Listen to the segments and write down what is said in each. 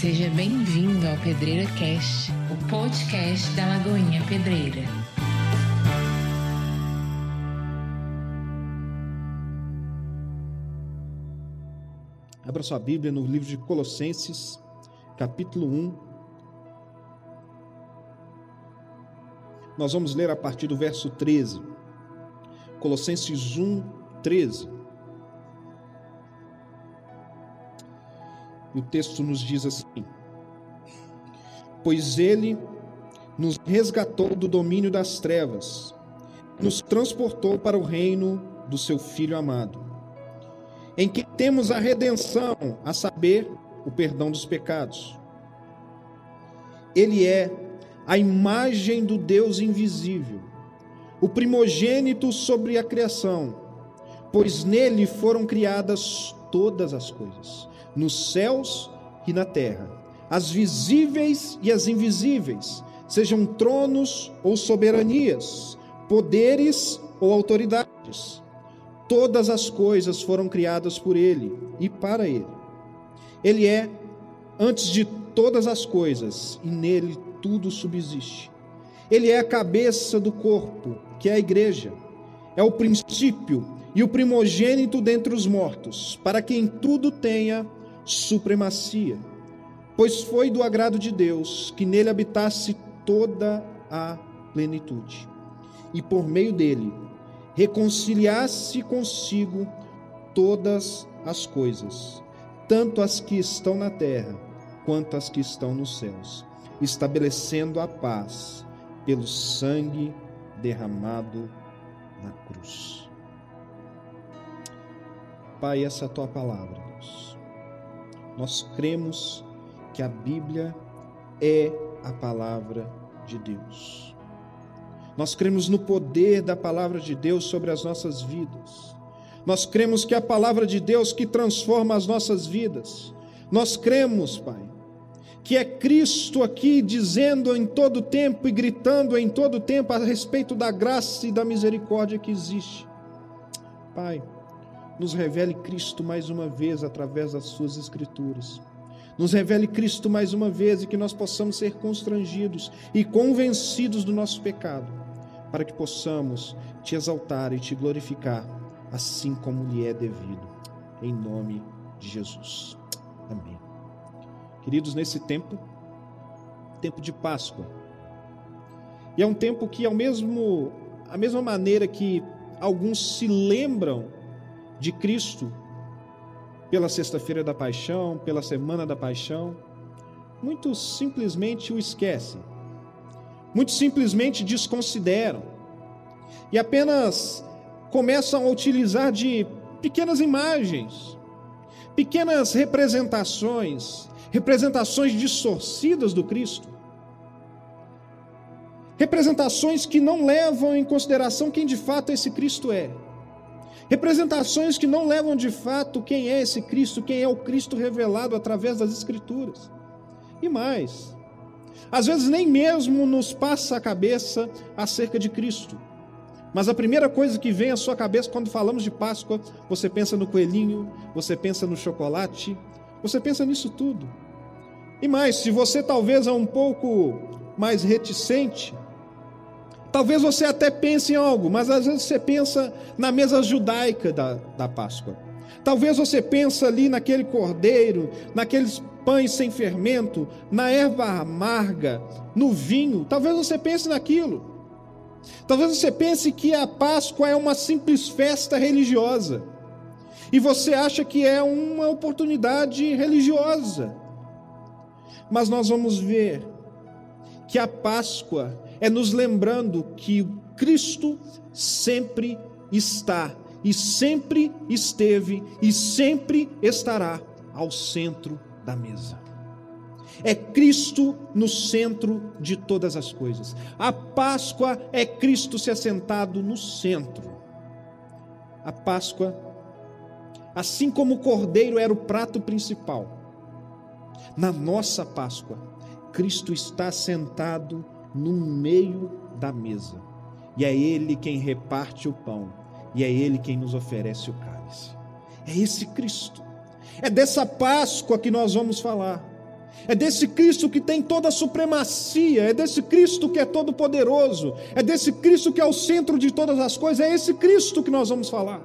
Seja bem-vindo ao Pedreira Cast, o podcast da Lagoinha Pedreira. Abra sua Bíblia no livro de Colossenses, capítulo 1. Nós vamos ler a partir do verso 13. Colossenses 1, 13. E o texto nos diz assim: Pois ele nos resgatou do domínio das trevas, nos transportou para o reino do seu Filho amado, em que temos a redenção, a saber, o perdão dos pecados. Ele é a imagem do Deus invisível, o primogênito sobre a criação, pois nele foram criadas todas as coisas nos céus e na terra, as visíveis e as invisíveis, sejam tronos ou soberanias, poderes ou autoridades. Todas as coisas foram criadas por Ele e para Ele. Ele é antes de todas as coisas e nele tudo subsiste. Ele é a cabeça do corpo, que é a igreja. É o princípio e o primogênito dentre os mortos, para que em tudo tenha supremacia, pois foi do agrado de Deus que nele habitasse toda a plenitude, e por meio dele reconciliasse consigo todas as coisas, tanto as que estão na terra quanto as que estão nos céus, estabelecendo a paz pelo sangue derramado na cruz. Pai, essa é a tua palavra, Deus. Nós cremos que a Bíblia é a palavra de Deus. Nós cremos no poder da palavra de Deus sobre as nossas vidas. Nós cremos que é a palavra de Deus que transforma as nossas vidas. Nós cremos, Pai, que é Cristo aqui dizendo em todo tempo e gritando em todo tempo a respeito da graça e da misericórdia que existe. Pai, nos revele Cristo mais uma vez através das suas escrituras. Nos revele Cristo mais uma vez e que nós possamos ser constrangidos e convencidos do nosso pecado, para que possamos te exaltar e te glorificar, assim como lhe é devido. Em nome de Jesus. Amém. Queridos, nesse tempo, tempo de Páscoa, e é um tempo que, ao mesmo, a mesma maneira que alguns se lembram de Cristo pela Sexta-feira da Paixão, pela Semana da Paixão, muitos simplesmente o esquecem, muitos simplesmente desconsideram e apenas começam a utilizar de pequenas imagens, pequenas representações, representações distorcidas do Cristo. Representações que não levam em consideração quem de fato esse Cristo é. Representações que não levam de fato quem é esse Cristo, quem é o Cristo revelado através das Escrituras. E mais, às vezes nem mesmo nos passa a cabeça acerca de Cristo. Mas a primeira coisa que vem à sua cabeça quando falamos de Páscoa, você pensa no coelhinho, você pensa no chocolate, você pensa nisso tudo. E mais, se você talvez é um pouco mais reticente, Talvez você até pense em algo, mas às vezes você pensa na mesa judaica da, da Páscoa. Talvez você pense ali naquele cordeiro, naqueles pães sem fermento, na erva amarga, no vinho. Talvez você pense naquilo. Talvez você pense que a Páscoa é uma simples festa religiosa. E você acha que é uma oportunidade religiosa. Mas nós vamos ver que a Páscoa é nos lembrando que Cristo sempre está e sempre esteve e sempre estará ao centro da mesa. É Cristo no centro de todas as coisas. A Páscoa é Cristo se assentado no centro. A Páscoa, assim como o cordeiro era o prato principal, na nossa Páscoa, Cristo está sentado no meio da mesa. E é Ele quem reparte o pão, e é Ele quem nos oferece o cálice. É esse Cristo. É dessa Páscoa que nós vamos falar. É desse Cristo que tem toda a supremacia, é desse Cristo que é todo poderoso, é desse Cristo que é o centro de todas as coisas, é esse Cristo que nós vamos falar.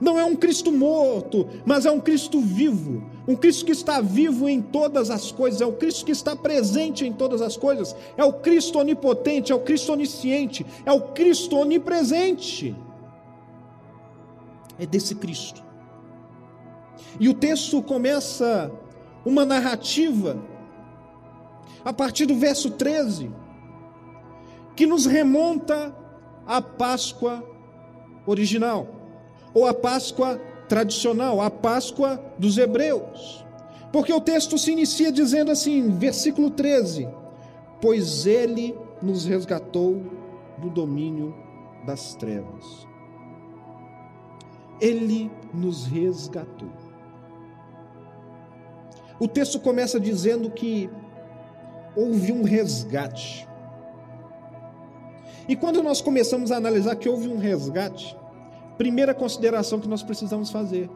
Não é um Cristo morto, mas é um Cristo vivo, um Cristo que está vivo em todas as coisas, é o Cristo que está presente em todas as coisas, é o Cristo onipotente, é o Cristo onisciente, é o Cristo onipresente. É desse Cristo. E o texto começa uma narrativa, a partir do verso 13, que nos remonta à Páscoa original, ou à Páscoa tradicional, a Páscoa dos hebreus. Porque o texto se inicia dizendo assim, versículo 13: Pois ele nos resgatou do domínio das trevas. Ele nos resgatou. O texto começa dizendo que houve um resgate. E quando nós começamos a analisar que houve um resgate, primeira consideração que nós precisamos fazer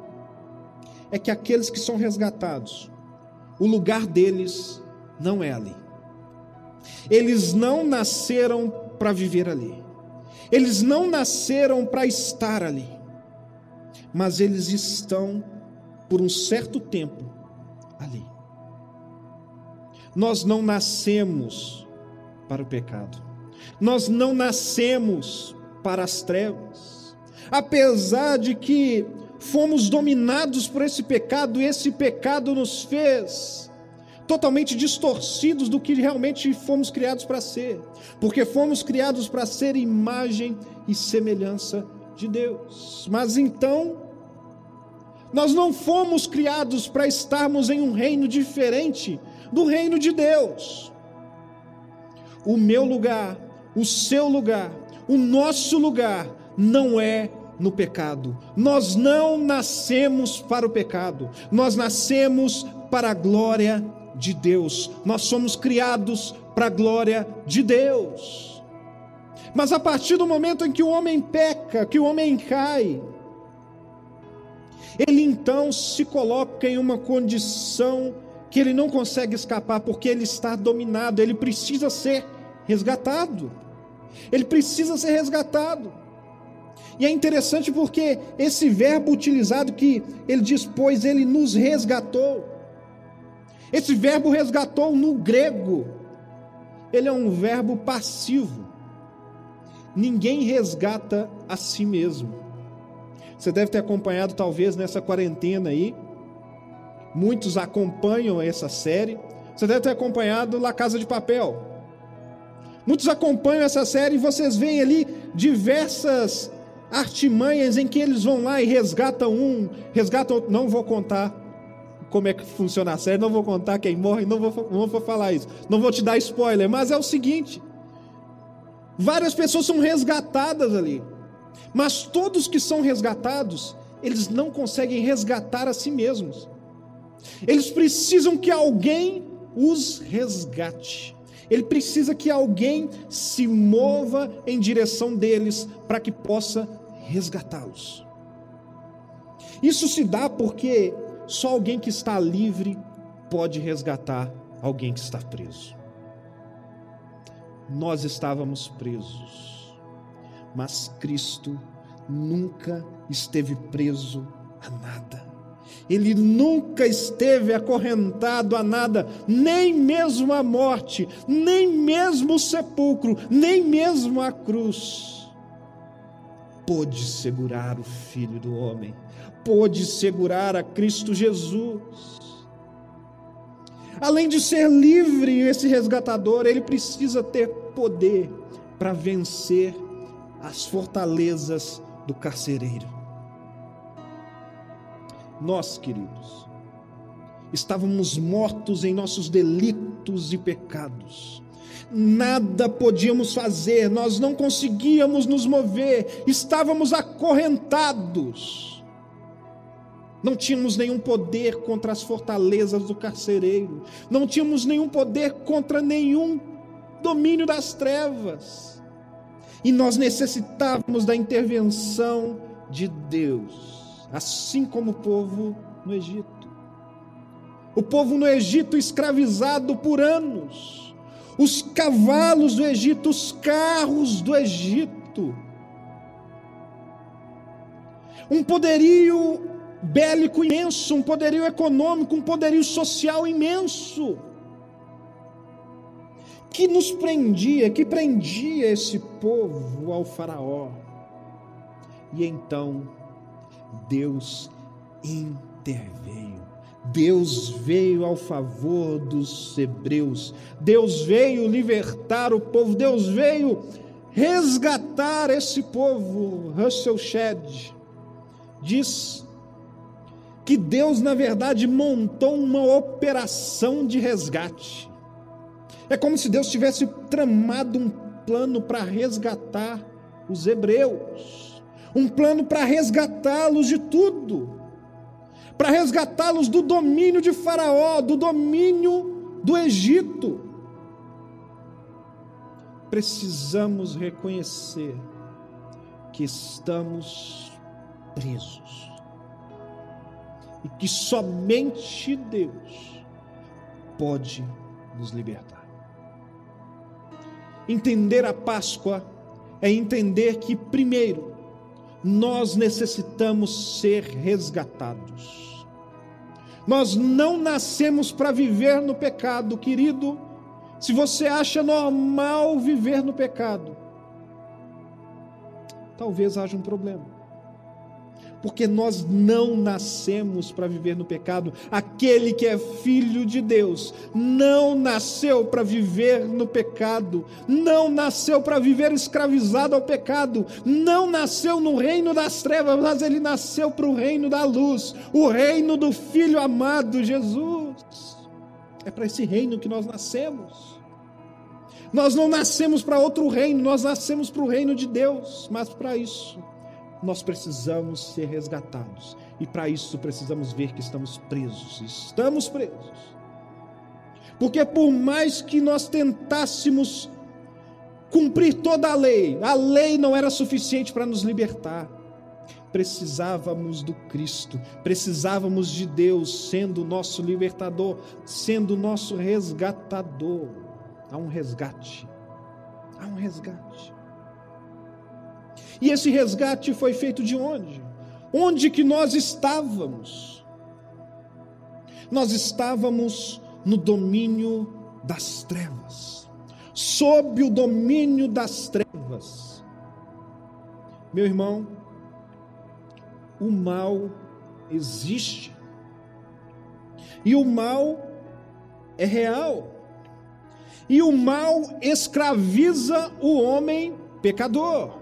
é que aqueles que são resgatados, o lugar deles não é ali. Eles não nasceram para viver ali. Eles não nasceram para estar ali. Mas eles estão por um certo tempo ali. Nós não nascemos para o pecado. Nós não nascemos para as trevas. Apesar de que fomos dominados por esse pecado, esse pecado nos fez totalmente distorcidos do que realmente fomos criados para ser, porque fomos criados para ser imagem e semelhança de Deus. Mas então, nós não fomos criados para estarmos em um reino diferente do reino de Deus. O meu lugar, o seu lugar, o nosso lugar não é no pecado. Nós não nascemos para o pecado, nós nascemos para a glória de Deus. Nós somos criados para a glória de Deus. Mas a partir do momento em que o homem peca, que o homem cai, ele então se coloca em uma condição que ele não consegue escapar, porque ele está dominado, ele precisa ser resgatado. Ele precisa ser resgatado. E é interessante porque esse verbo utilizado que ele diz, pois ele nos resgatou. Esse verbo resgatou no grego, ele é um verbo passivo. Ninguém resgata a si mesmo. Você deve ter acompanhado, talvez, nessa quarentena aí. Muitos acompanham essa série. Você deve ter acompanhado La Casa de Papel. Muitos acompanham essa série e vocês veem ali diversas artimanhas em que eles vão lá e resgatam um, resgatam outro. Não vou contar como é que funciona a série, não vou contar quem morre, não vou, não vou falar isso. Não vou te dar spoiler, mas é o seguinte: várias pessoas são resgatadas ali. Mas todos que são resgatados, eles não conseguem resgatar a si mesmos. Eles precisam que alguém os resgate. Ele precisa que alguém se mova em direção deles para que possa resgatá-los. Isso se dá porque só alguém que está livre pode resgatar alguém que está preso. Nós estávamos presos mas Cristo nunca esteve preso a nada. Ele nunca esteve acorrentado a nada, nem mesmo a morte, nem mesmo o sepulcro, nem mesmo a cruz. Pôde segurar o Filho do Homem, pôde segurar a Cristo Jesus. Além de ser livre, esse resgatador, ele precisa ter poder para vencer as fortalezas do carcereiro. Nós, queridos, estávamos mortos em nossos delitos e pecados. Nada podíamos fazer, nós não conseguíamos nos mover, estávamos acorrentados. Não tínhamos nenhum poder contra as fortalezas do carcereiro, não tínhamos nenhum poder contra nenhum domínio das trevas e nós necessitávamos da intervenção de Deus, assim como o povo no Egito. o povo no Egito escravizado por anos, os cavalos do Egito, os carros do Egito, um poderio bélico imenso, um poderio econômico, um poderio social imenso, que nos prendia, que prendia esse povo ao Faraó. E então Deus interveio. Deus veio ao favor dos hebreus. Deus veio libertar o povo. Deus veio resgatar esse povo. Russell Shedd diz que Deus, na verdade, montou uma operação de resgate. É como se Deus tivesse tramado um plano para resgatar os hebreus, um plano para resgatá-los de tudo, para resgatá-los do domínio de Faraó, do domínio do Egito. Precisamos reconhecer que estamos presos e que somente Deus pode nos libertar. Entender a Páscoa é entender que, primeiro, nós necessitamos ser resgatados. Nós não nascemos para viver no pecado, querido. Se você acha normal viver no pecado, talvez haja um problema porque nós não nascemos para viver no pecado. Aquele que é filho de Deus não nasceu para viver no pecado, não nasceu para viver escravizado ao pecado, não nasceu no reino das trevas, mas ele nasceu para o reino da luz, o reino do Filho amado Jesus. É para esse reino que nós nascemos. Nós não nascemos para outro reino, nós nascemos para o reino de Deus, mas para isso nós precisamos ser resgatados. E para isso precisamos ver que estamos presos. Estamos presos. Porque por mais que nós tentássemos cumprir toda a lei, a lei não era suficiente para nos libertar. Precisávamos do Cristo, precisávamos de Deus sendo nosso libertador, sendo nosso resgatador. Há um resgate. Há um resgate. E esse resgate foi feito de onde? Onde que nós estávamos? Nós estávamos no domínio das trevas, sob o domínio das trevas. Meu irmão, o mal existe. E o mal é real. E o mal escraviza o homem pecador.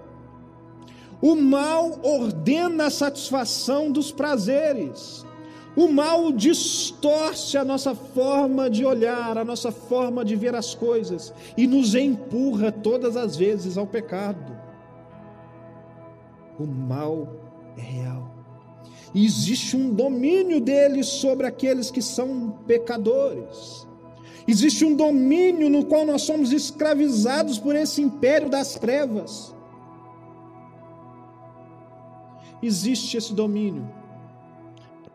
O mal ordena a satisfação dos prazeres. O mal distorce a nossa forma de olhar, a nossa forma de ver as coisas e nos empurra todas as vezes ao pecado. O mal é real. E existe um domínio dele sobre aqueles que são pecadores. Existe um domínio no qual nós somos escravizados por esse império das trevas. Existe esse domínio.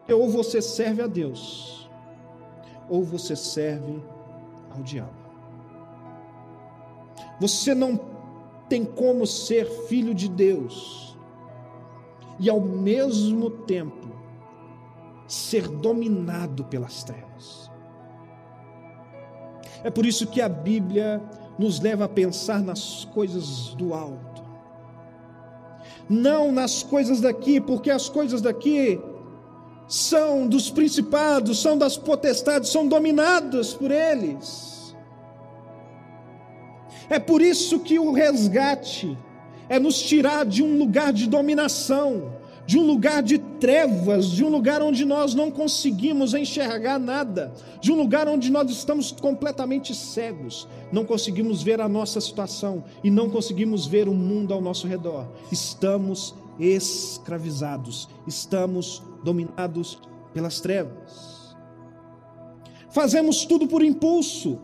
Ou você serve a Deus, ou você serve ao diabo. Você não tem como ser filho de Deus e ao mesmo tempo ser dominado pelas trevas. É por isso que a Bíblia nos leva a pensar nas coisas do alto não nas coisas daqui, porque as coisas daqui são dos principados, são das potestades, são dominadas por eles. É por isso que o resgate é nos tirar de um lugar de dominação, de um lugar de trevas, de um lugar onde nós não conseguimos enxergar nada, de um lugar onde nós estamos completamente cegos, não conseguimos ver a nossa situação e não conseguimos ver o mundo ao nosso redor. Estamos escravizados, estamos dominados pelas trevas. Fazemos tudo por impulso,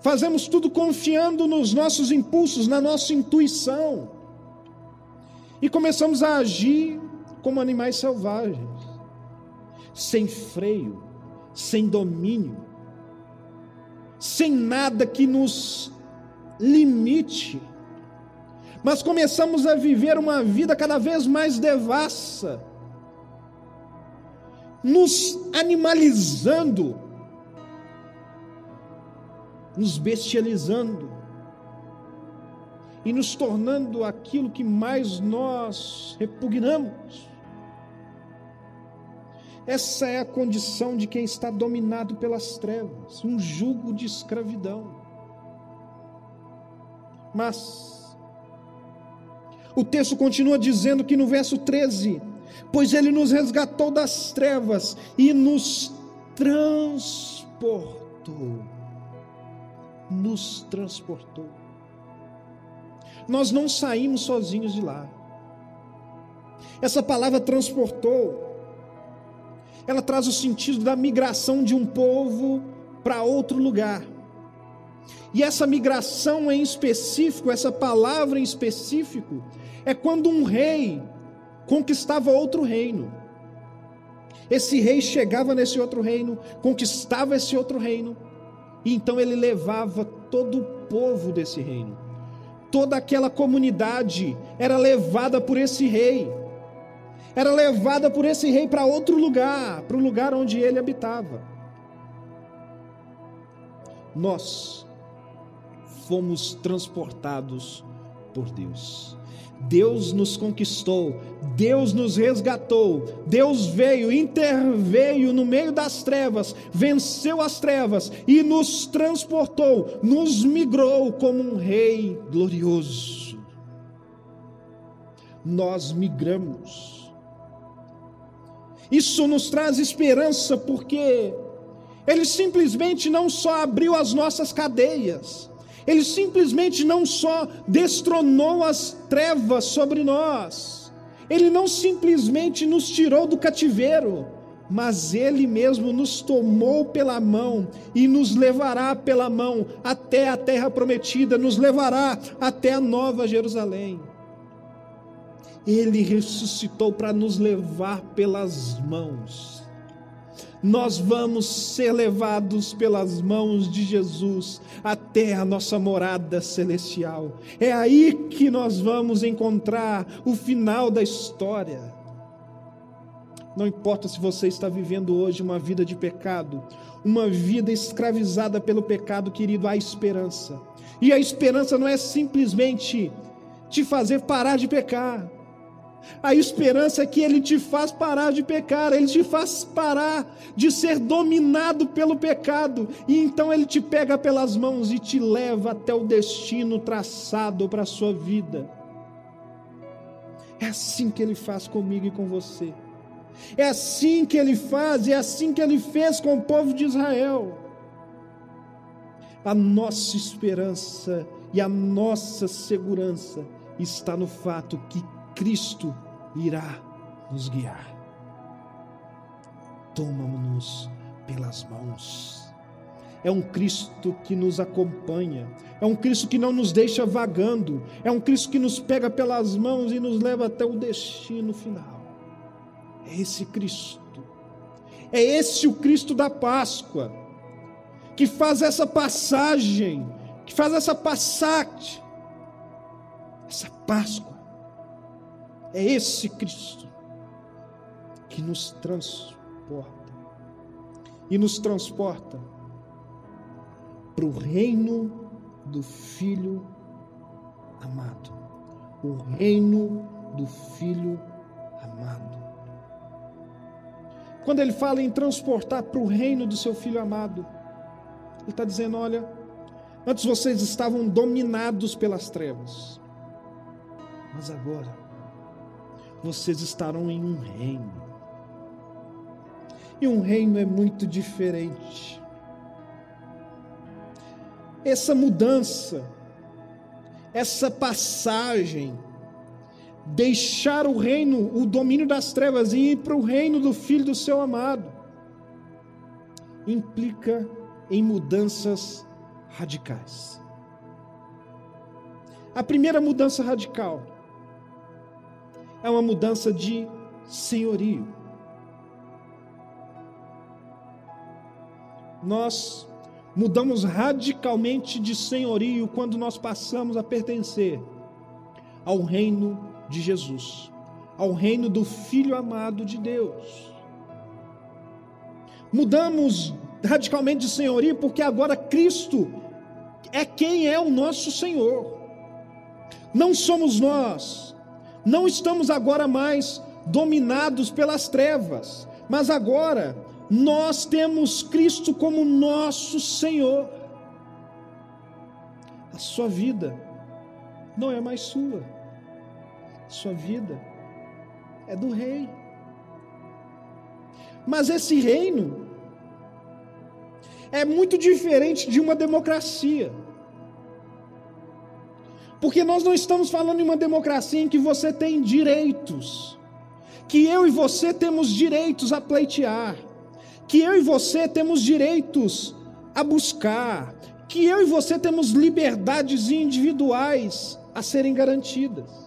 fazemos tudo confiando nos nossos impulsos, na nossa intuição e começamos a agir como animais selvagens, sem freio, sem domínio, sem nada que nos limite, mas começamos a viver uma vida cada vez mais devassa, nos animalizando, nos bestializando e nos tornando aquilo que mais nós repugnamos. Essa é a condição de quem está dominado pelas trevas, um jugo de escravidão. Mas o texto continua dizendo que no verso 13: Pois ele nos resgatou das trevas e nos transportou. Nos transportou. Nós não saímos sozinhos de lá. Essa palavra transportou ela traz o sentido da migração de um povo para outro lugar. E essa migração em específico, essa palavra em específico, é quando um rei conquistava outro reino. Esse rei chegava nesse outro reino, conquistava esse outro reino, e então ele levava todo o povo desse reino. Toda aquela comunidade era levada por esse rei era levada por esse rei para outro lugar, para o lugar onde ele habitava. Nós fomos transportados por Deus. Deus nos conquistou, Deus nos resgatou, Deus veio, interveio no meio das trevas, venceu as trevas e nos transportou, nos migrou como um rei glorioso. Nós migramos isso nos traz esperança porque ele simplesmente não só abriu as nossas cadeias, ele simplesmente não só destronou as trevas sobre nós, ele não simplesmente nos tirou do cativeiro, mas ele mesmo nos tomou pela mão e nos levará pela mão até a terra prometida, nos levará até a nova Jerusalém. Ele ressuscitou para nos levar pelas mãos. Nós vamos ser levados pelas mãos de Jesus até a nossa morada celestial. É aí que nós vamos encontrar o final da história. Não importa se você está vivendo hoje uma vida de pecado, uma vida escravizada pelo pecado, querido, há esperança. E a esperança não é simplesmente te fazer parar de pecar. A esperança é que Ele te faz parar de pecar, Ele te faz parar de ser dominado pelo pecado, e então Ele te pega pelas mãos e te leva até o destino traçado para a sua vida. É assim que Ele faz comigo e com você. É assim que Ele faz, é assim que Ele fez com o povo de Israel. A nossa esperança e a nossa segurança está no fato que Cristo irá nos guiar. Toma-nos pelas mãos. É um Cristo que nos acompanha, é um Cristo que não nos deixa vagando, é um Cristo que nos pega pelas mãos e nos leva até o destino final. É esse Cristo, é esse o Cristo da Páscoa, que faz essa passagem, que faz essa passagem, essa Páscoa é esse Cristo que nos transporta e nos transporta para o reino do Filho amado. O reino do Filho amado. Quando ele fala em transportar para o reino do seu Filho amado, ele está dizendo: olha, antes vocês estavam dominados pelas trevas, mas agora vocês estarão em um reino. E um reino é muito diferente. Essa mudança, essa passagem, deixar o reino, o domínio das trevas e ir para o reino do Filho do seu amado, implica em mudanças radicais. A primeira mudança radical é uma mudança de senhorio. nós mudamos radicalmente de senhorio quando nós passamos a pertencer ao reino de Jesus, ao reino do Filho amado de Deus. Mudamos radicalmente de senhorio porque agora Cristo é quem é o nosso Senhor. Não somos nós, não estamos agora mais dominados pelas trevas, mas agora nós temos Cristo como nosso Senhor. A sua vida não é mais sua, a sua vida é do Rei. Mas esse reino é muito diferente de uma democracia. Porque nós não estamos falando de uma democracia em que você tem direitos, que eu e você temos direitos a pleitear, que eu e você temos direitos a buscar, que eu e você temos liberdades individuais a serem garantidas.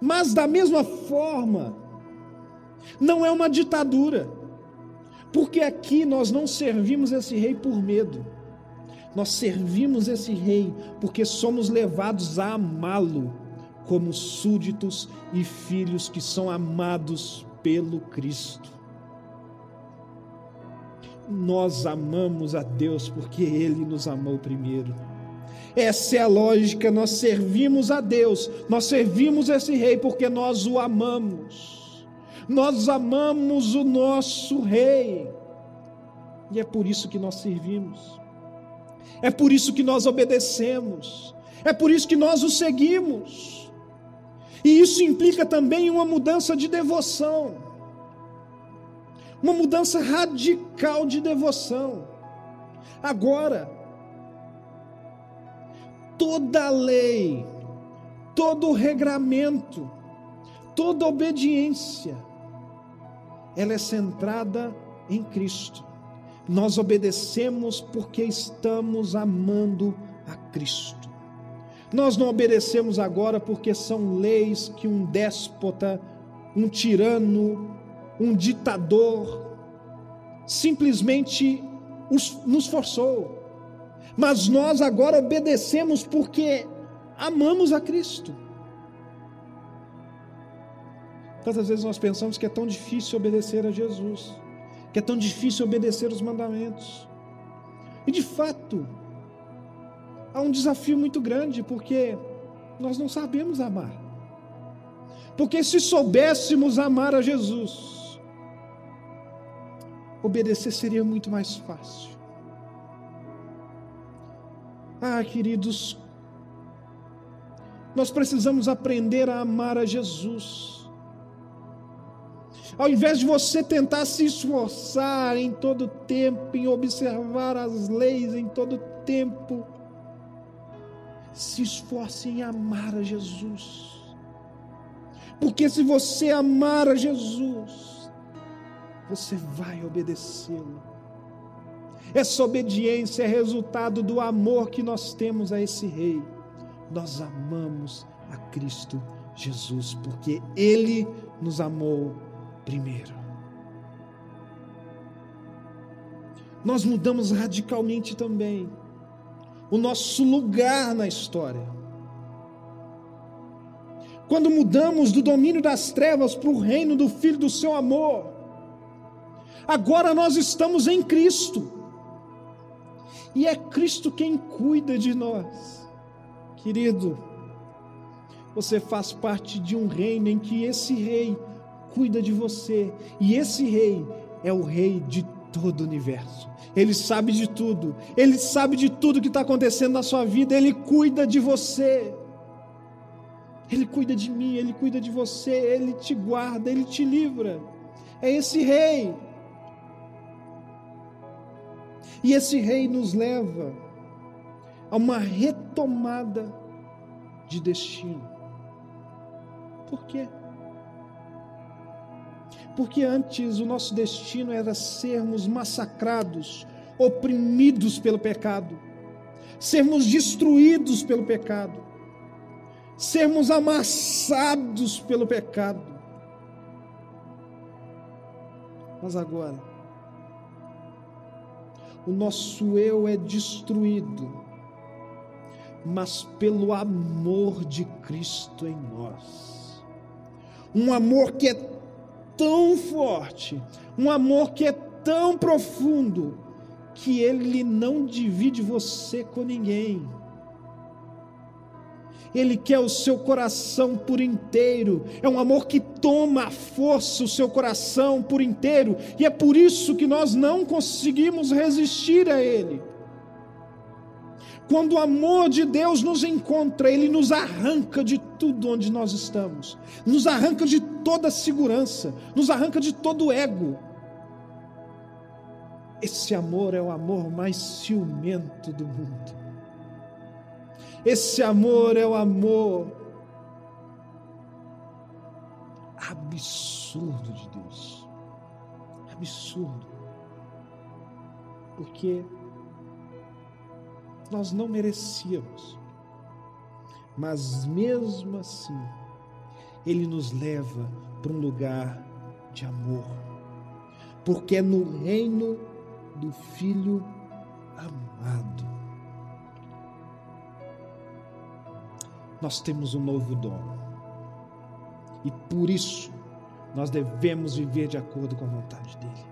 Mas da mesma forma, não é uma ditadura, porque aqui nós não servimos esse rei por medo, nós servimos esse rei porque somos levados a amá-lo como súditos e filhos que são amados pelo Cristo. Nós amamos a Deus porque Ele nos amou primeiro. Essa é a lógica, nós servimos a Deus, nós servimos esse Rei porque nós o amamos. Nós amamos o nosso Rei. E é por isso que nós servimos. É por isso que nós obedecemos. É por isso que nós o seguimos. E isso implica também uma mudança de devoção, uma mudança radical de devoção. Agora, toda lei, todo regramento, toda obediência, ela é centrada em Cristo. Nós obedecemos porque estamos amando a Cristo. Nós não obedecemos agora porque são leis que um déspota, um tirano, um ditador simplesmente nos forçou. Mas nós agora obedecemos porque amamos a Cristo. Quantas vezes nós pensamos que é tão difícil obedecer a Jesus, que é tão difícil obedecer os mandamentos. E de fato, há um desafio muito grande, porque nós não sabemos amar. Porque se soubéssemos amar a Jesus, obedecer seria muito mais fácil. Ah, queridos, nós precisamos aprender a amar a Jesus. Ao invés de você tentar se esforçar em todo tempo, em observar as leis em todo tempo, se esforce em amar a Jesus. Porque se você amar a Jesus, você vai obedecê-lo. Essa obediência é resultado do amor que nós temos a esse Rei. Nós amamos a Cristo Jesus, porque Ele nos amou primeiro. Nós mudamos radicalmente também o nosso lugar na história. Quando mudamos do domínio das trevas para o reino do Filho do seu amor, agora nós estamos em Cristo, e é Cristo quem cuida de nós, querido. Você faz parte de um reino em que esse rei cuida de você, e esse rei é o rei de todo o universo. Ele sabe de tudo, Ele sabe de tudo que está acontecendo na sua vida, Ele cuida de você. Ele cuida de mim, Ele cuida de você, Ele te guarda, Ele te livra. É esse rei. E esse rei nos leva a uma retomada de destino. Por quê? Porque antes o nosso destino era sermos massacrados, oprimidos pelo pecado, sermos destruídos pelo pecado, sermos amassados pelo pecado. Mas agora, o nosso eu é destruído, mas pelo amor de Cristo em nós. Um amor que é tão forte, um amor que é tão profundo, que ele não divide você com ninguém. Ele quer o seu coração por inteiro. É um amor que toma a força o seu coração por inteiro. E é por isso que nós não conseguimos resistir a Ele. Quando o amor de Deus nos encontra, Ele nos arranca de tudo onde nós estamos, nos arranca de toda segurança, nos arranca de todo ego. Esse amor é o amor mais ciumento do mundo. Esse amor é o amor absurdo de Deus. Absurdo. Porque nós não merecíamos. Mas mesmo assim, Ele nos leva para um lugar de amor. Porque é no reino do Filho amado nós temos um novo dom. E por isso, nós devemos viver de acordo com a vontade dele.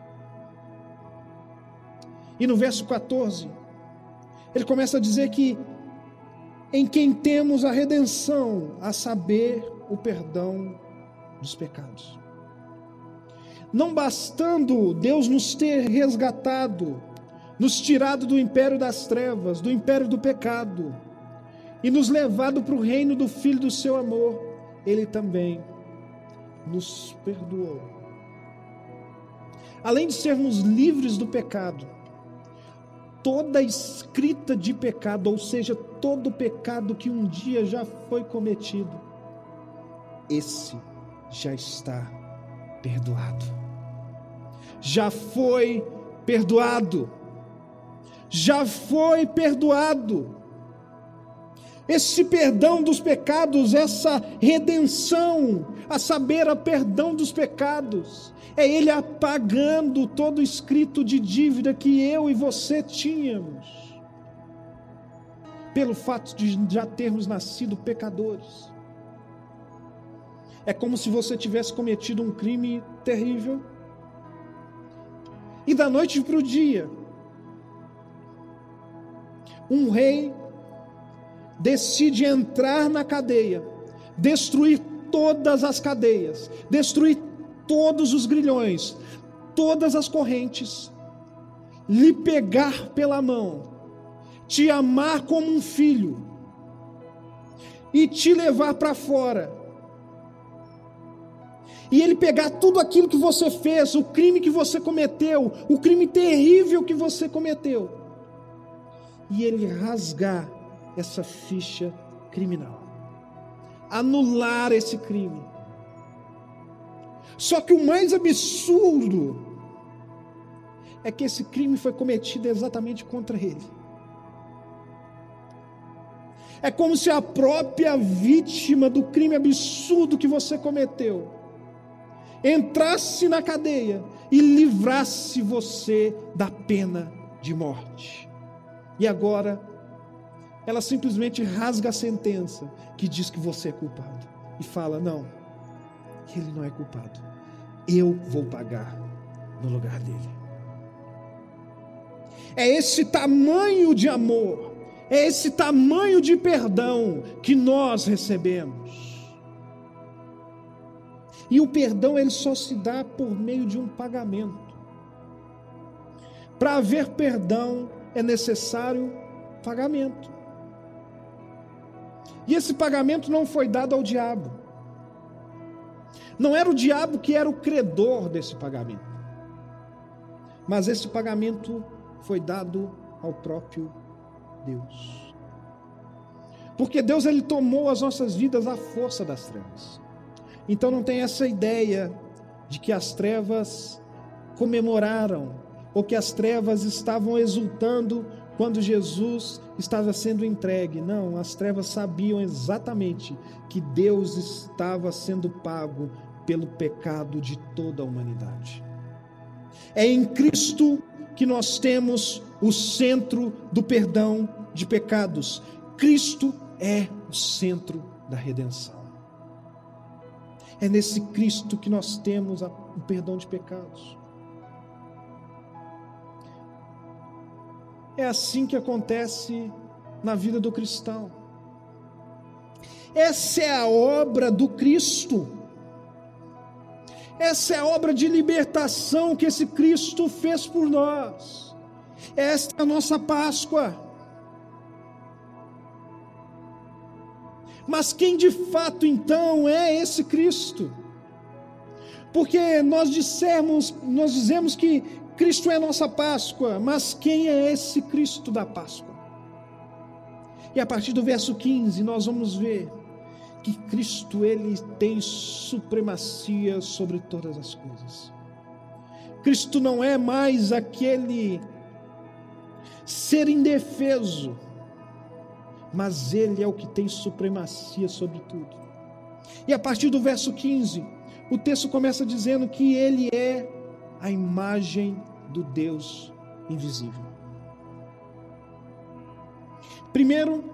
E no verso 14, ele começa a dizer que em quem temos a redenção, a saber, o perdão dos pecados. Não bastando Deus nos ter resgatado, nos tirado do império das trevas, do império do pecado, e nos levado para o reino do Filho do seu amor, Ele também nos perdoou. Além de sermos livres do pecado, toda escrita de pecado, ou seja, todo pecado que um dia já foi cometido, esse já está perdoado. Já foi perdoado. Já foi perdoado. Esse perdão dos pecados, essa redenção, a saber, a perdão dos pecados, é Ele apagando todo escrito de dívida que eu e você tínhamos, pelo fato de já termos nascido pecadores. É como se você tivesse cometido um crime terrível, e da noite para o dia, um rei decide entrar na cadeia, destruir todas as cadeias, destruir todos os grilhões, todas as correntes, lhe pegar pela mão, te amar como um filho e te levar para fora. E ele pegar tudo aquilo que você fez, o crime que você cometeu, o crime terrível que você cometeu, e ele rasgar essa ficha criminal, anular esse crime. Só que o mais absurdo é que esse crime foi cometido exatamente contra ele. É como se a própria vítima do crime absurdo que você cometeu entrasse na cadeia e livrasse você da pena de morte. E agora ela simplesmente rasga a sentença que diz que você é culpado e fala: não, ele não é culpado, eu vou pagar no lugar dele. É esse tamanho de amor, é esse tamanho de perdão que nós recebemos. E o perdão ele só se dá por meio de um pagamento. Para haver perdão é necessário pagamento. E esse pagamento não foi dado ao diabo. Não era o diabo que era o credor desse pagamento. Mas esse pagamento foi dado ao próprio Deus. Porque Deus ele tomou as nossas vidas à força das trevas. Então não tem essa ideia de que as trevas comemoraram ou que as trevas estavam exultando quando Jesus estava sendo entregue. Não, as trevas sabiam exatamente que Deus estava sendo pago pelo pecado de toda a humanidade. É em Cristo que nós temos o centro do perdão de pecados. Cristo é o centro da redenção. É nesse Cristo que nós temos o perdão de pecados. É assim que acontece na vida do cristão. Essa é a obra do Cristo. Essa é a obra de libertação que esse Cristo fez por nós. Esta é a nossa Páscoa. Mas quem de fato então é esse Cristo? Porque nós dissemos, nós dizemos que Cristo é a nossa Páscoa, mas quem é esse Cristo da Páscoa? E a partir do verso 15 nós vamos ver que Cristo ele tem supremacia sobre todas as coisas. Cristo não é mais aquele ser indefeso, mas ele é o que tem supremacia sobre tudo. E a partir do verso 15, o texto começa dizendo que ele é a imagem do Deus invisível. Primeiro,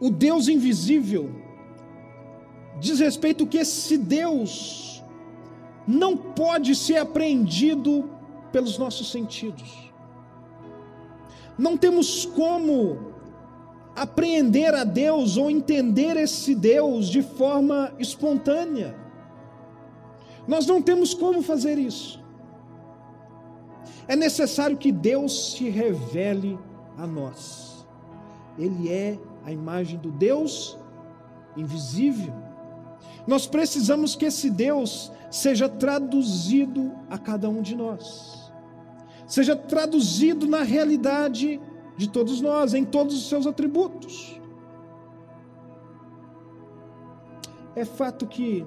o Deus invisível diz respeito que esse Deus não pode ser apreendido pelos nossos sentidos. Não temos como apreender a Deus ou entender esse Deus de forma espontânea. Nós não temos como fazer isso. É necessário que Deus se revele a nós. Ele é a imagem do Deus invisível. Nós precisamos que esse Deus seja traduzido a cada um de nós, seja traduzido na realidade de todos nós, em todos os seus atributos. É fato que,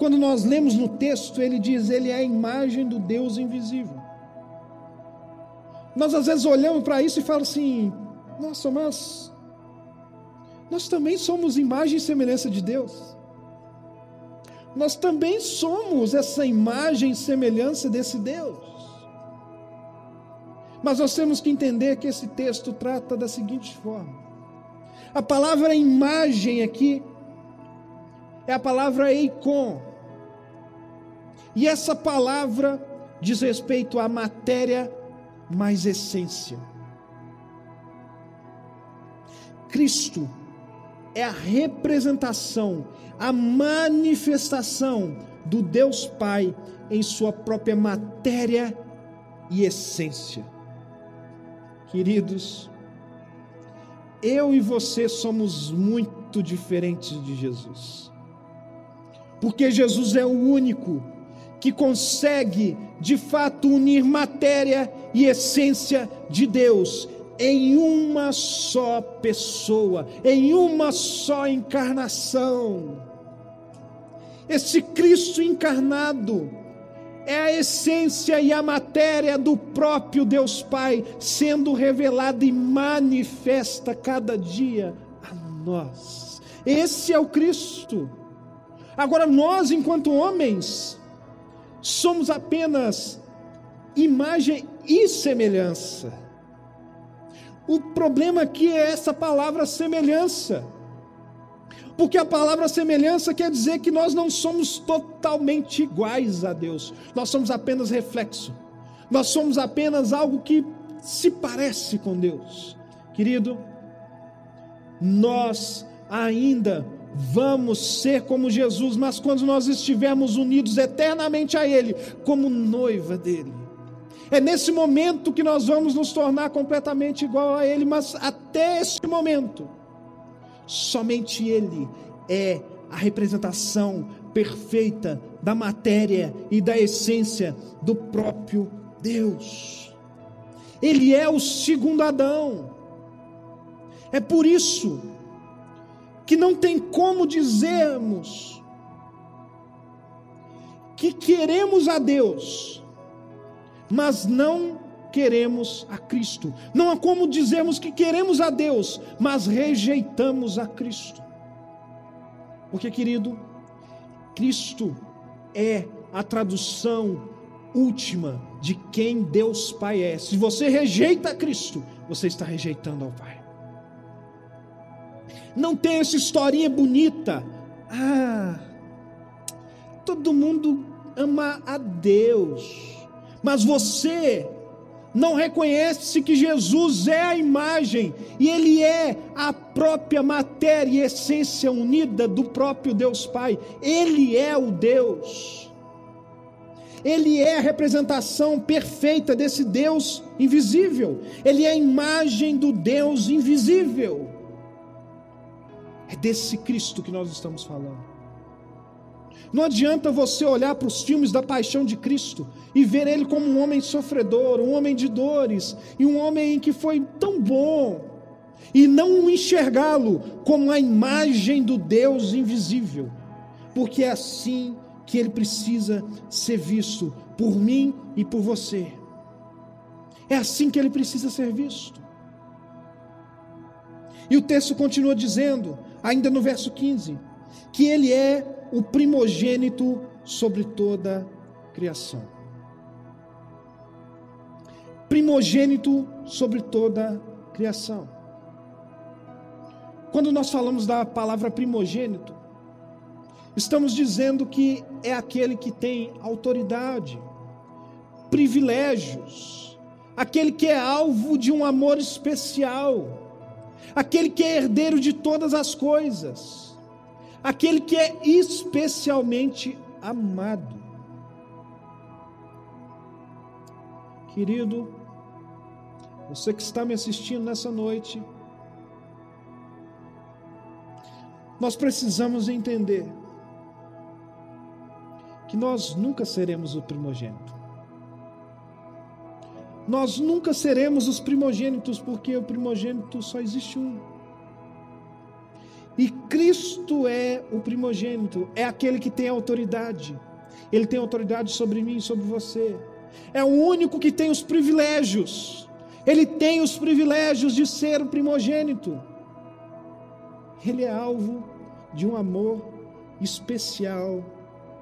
quando nós lemos no texto, ele diz: Ele é a imagem do Deus invisível. Nós às vezes olhamos para isso e falamos assim: Nossa, mas nós também somos imagem e semelhança de Deus. Nós também somos essa imagem e semelhança desse Deus. Mas nós temos que entender que esse texto trata da seguinte forma: a palavra imagem aqui é a palavra eikon. E essa palavra diz respeito à matéria mais essência. Cristo é a representação, a manifestação do Deus Pai em sua própria matéria e essência. Queridos, eu e você somos muito diferentes de Jesus. Porque Jesus é o único que consegue, de fato, unir matéria e essência de Deus em uma só pessoa, em uma só encarnação. Esse Cristo encarnado é a essência e a matéria do próprio Deus Pai sendo revelada e manifesta cada dia a nós. Esse é o Cristo. Agora, nós, enquanto homens, somos apenas imagem e semelhança. O problema aqui é essa palavra semelhança. Porque a palavra semelhança quer dizer que nós não somos totalmente iguais a Deus. Nós somos apenas reflexo. Nós somos apenas algo que se parece com Deus. Querido, nós ainda vamos ser como Jesus, mas quando nós estivermos unidos eternamente a Ele, como noiva dele. É nesse momento que nós vamos nos tornar completamente igual a Ele, mas até esse momento, somente Ele é a representação perfeita da matéria e da essência do próprio Deus. Ele é o segundo Adão. É por isso que não tem como dizermos que queremos a Deus mas não queremos a Cristo. Não há como dizermos que queremos a Deus, mas rejeitamos a Cristo. Porque, querido, Cristo é a tradução última de quem Deus Pai é. Se você rejeita Cristo, você está rejeitando ao Pai. Não tem essa historinha bonita. Ah, todo mundo ama a Deus, mas você não reconhece que Jesus é a imagem e Ele é a própria matéria e essência unida do próprio Deus Pai. Ele é o Deus. Ele é a representação perfeita desse Deus invisível. Ele é a imagem do Deus invisível. É desse Cristo que nós estamos falando. Não adianta você olhar para os filmes da paixão de Cristo e ver ele como um homem sofredor, um homem de dores, e um homem que foi tão bom, e não enxergá-lo como a imagem do Deus invisível, porque é assim que ele precisa ser visto por mim e por você. É assim que ele precisa ser visto. E o texto continua dizendo, ainda no verso 15, que ele é o primogênito sobre toda a criação. Primogênito sobre toda a criação. Quando nós falamos da palavra primogênito, estamos dizendo que é aquele que tem autoridade, privilégios, aquele que é alvo de um amor especial, aquele que é herdeiro de todas as coisas aquele que é especialmente amado. Querido, você que está me assistindo nessa noite, nós precisamos entender que nós nunca seremos o primogênito. Nós nunca seremos os primogênitos, porque o primogênito só existe um. E Cristo é o primogênito, é aquele que tem autoridade. Ele tem autoridade sobre mim e sobre você. É o único que tem os privilégios. Ele tem os privilégios de ser o primogênito. Ele é alvo de um amor especial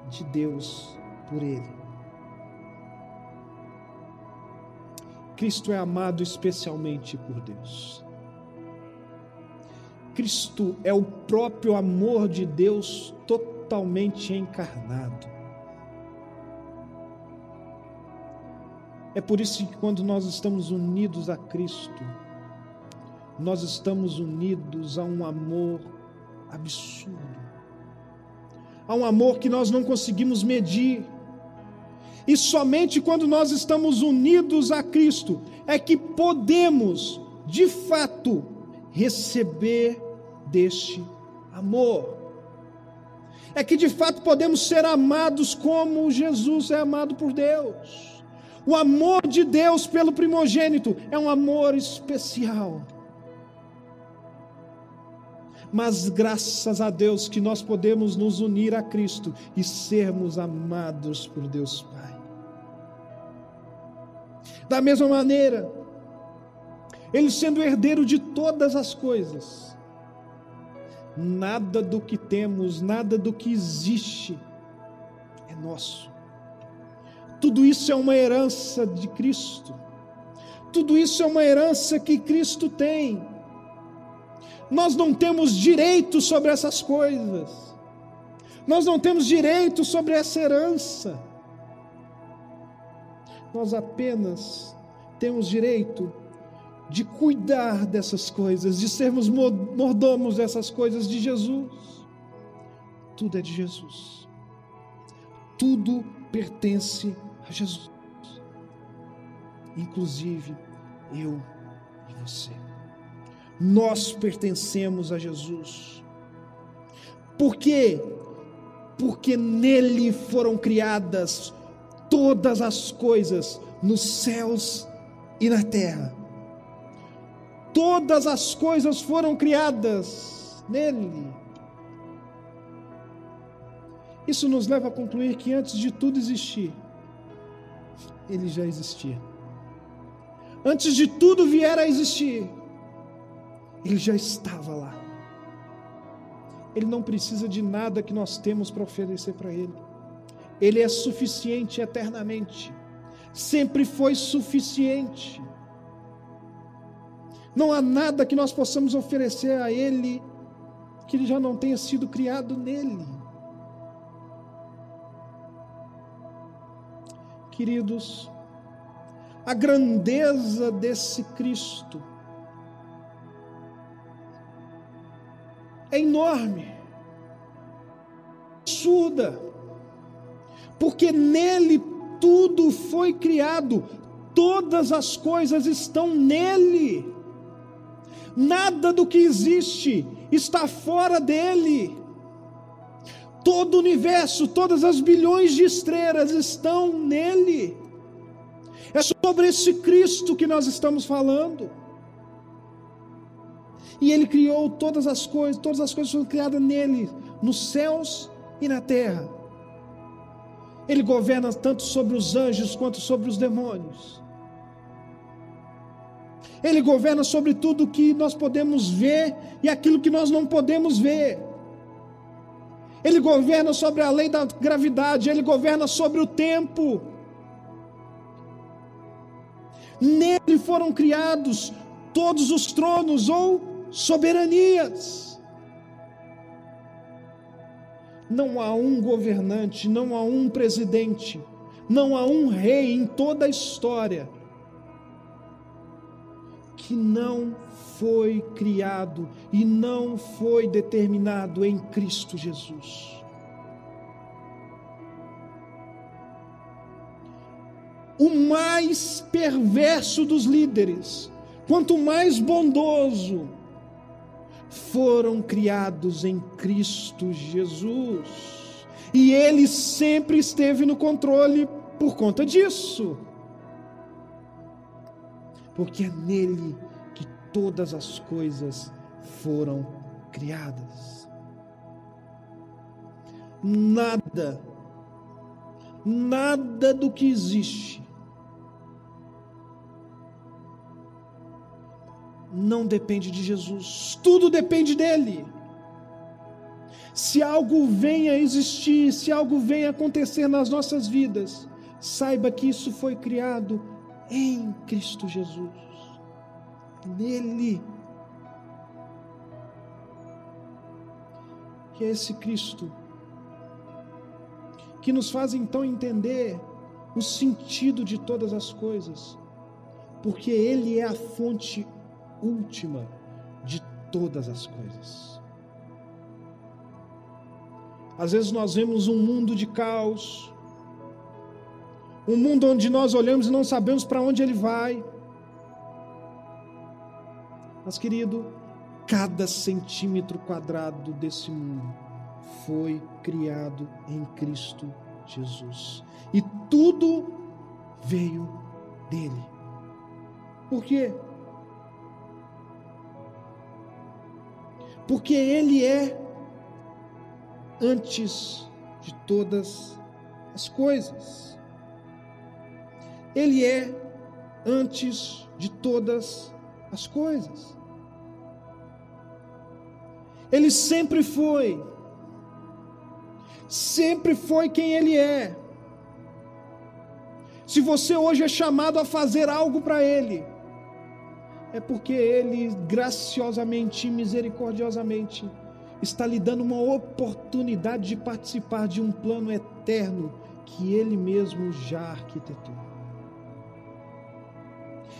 de Deus por ele. Cristo é amado especialmente por Deus. Cristo é o próprio amor de Deus totalmente encarnado. É por isso que quando nós estamos unidos a Cristo, nós estamos unidos a um amor absurdo, a um amor que nós não conseguimos medir. E somente quando nós estamos unidos a Cristo é que podemos, de fato, receber deste amor. É que de fato podemos ser amados como Jesus é amado por Deus. O amor de Deus pelo primogênito é um amor especial. Mas graças a Deus que nós podemos nos unir a Cristo e sermos amados por Deus Pai. Da mesma maneira, Ele sendo herdeiro de todas as coisas, Nada do que temos, nada do que existe é nosso. Tudo isso é uma herança de Cristo. Tudo isso é uma herança que Cristo tem. Nós não temos direito sobre essas coisas. Nós não temos direito sobre essa herança. Nós apenas temos direito de cuidar dessas coisas, de sermos mordomos dessas coisas de Jesus. Tudo é de Jesus. Tudo pertence a Jesus. Inclusive eu e você. Nós pertencemos a Jesus. Por quê? Porque nele foram criadas todas as coisas nos céus e na terra Todas as coisas foram criadas nele. Isso nos leva a concluir que antes de tudo existir, ele já existia. Antes de tudo vier a existir, ele já estava lá. Ele não precisa de nada que nós temos para oferecer para ele. Ele é suficiente eternamente. Sempre foi suficiente. Não há nada que nós possamos oferecer a Ele que Ele já não tenha sido criado nele. Queridos, a grandeza desse Cristo é enorme, absurda, porque nele tudo foi criado, todas as coisas estão nele, nada do que existe está fora dele. Todo o universo, todas as bilhões de estrelas estão nele. É sobre esse Cristo que nós estamos falando. E ele criou todas as coisas, todas as coisas foram criadas nele, nos céus e na terra. Ele governa tanto sobre os anjos quanto sobre os demônios. Ele governa sobre tudo que nós podemos ver e aquilo que nós não podemos ver. Ele governa sobre a lei da gravidade, ele governa sobre o tempo. Nele foram criados todos os tronos ou soberanias. Não há um governante, não há um presidente, não há um rei em toda a história que não foi criado e não foi determinado em Cristo Jesus. O mais perverso dos líderes, quanto mais bondoso, foram criados em Cristo Jesus. E ele sempre esteve no controle por conta disso porque é nele que todas as coisas foram criadas. Nada, nada do que existe não depende de Jesus, tudo depende dele. Se algo venha a existir, se algo venha a acontecer nas nossas vidas, saiba que isso foi criado em Cristo Jesus. Nele. Que é esse Cristo que nos faz então entender o sentido de todas as coisas, porque Ele é a fonte última de todas as coisas. Às vezes nós vemos um mundo de caos, um mundo onde nós olhamos e não sabemos para onde ele vai. Mas, querido, cada centímetro quadrado desse mundo foi criado em Cristo Jesus. E tudo veio dele. Por quê? Porque ele é antes de todas as coisas. Ele é antes de todas as coisas. Ele sempre foi, sempre foi quem Ele é. Se você hoje é chamado a fazer algo para Ele, é porque Ele graciosamente e misericordiosamente está lhe dando uma oportunidade de participar de um plano eterno que Ele mesmo já arquitetou.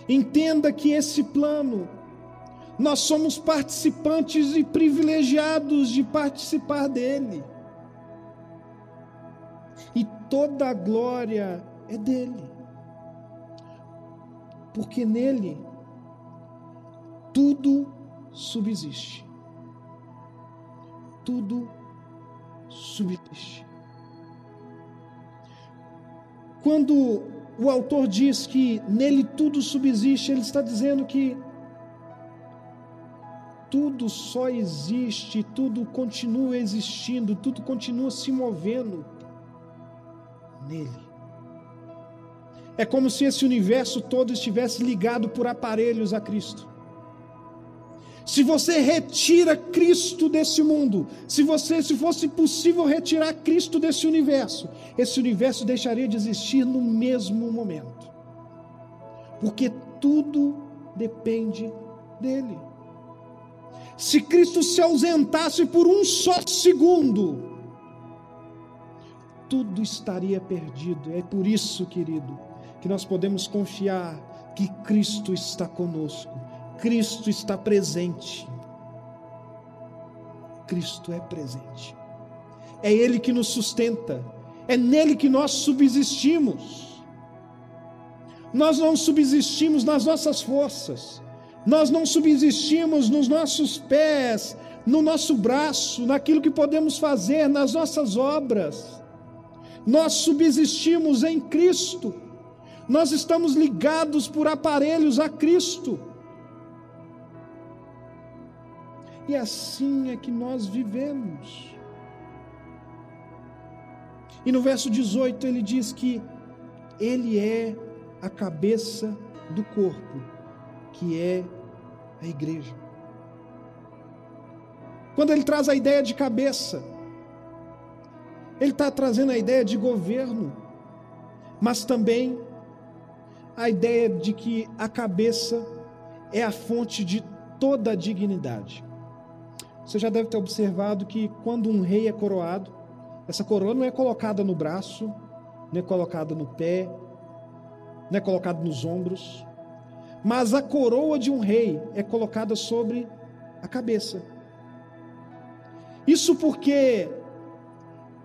Entenda que esse plano, nós somos participantes e privilegiados de participar dele. E toda a glória é dele. Porque nele tudo subsiste. Tudo subsiste. Quando o autor diz que nele tudo subsiste, ele está dizendo que tudo só existe, tudo continua existindo, tudo continua se movendo nele. É como se esse universo todo estivesse ligado por aparelhos a Cristo. Se você retira Cristo desse mundo, se você se fosse possível retirar Cristo desse universo, esse universo deixaria de existir no mesmo momento. Porque tudo depende dele. Se Cristo se ausentasse por um só segundo, tudo estaria perdido. É por isso, querido, que nós podemos confiar que Cristo está conosco, Cristo está presente. Cristo é presente. É Ele que nos sustenta, é nele que nós subsistimos. Nós não subsistimos nas nossas forças, nós não subsistimos nos nossos pés, no nosso braço, naquilo que podemos fazer, nas nossas obras. Nós subsistimos em Cristo. Nós estamos ligados por aparelhos a Cristo. E assim é que nós vivemos. E no verso 18 ele diz que ele é a cabeça do corpo, que é a igreja. Quando ele traz a ideia de cabeça, ele está trazendo a ideia de governo, mas também a ideia de que a cabeça é a fonte de toda a dignidade. Você já deve ter observado que quando um rei é coroado, essa coroa não é colocada no braço, não é colocada no pé, não é colocada nos ombros, mas a coroa de um rei é colocada sobre a cabeça. Isso porque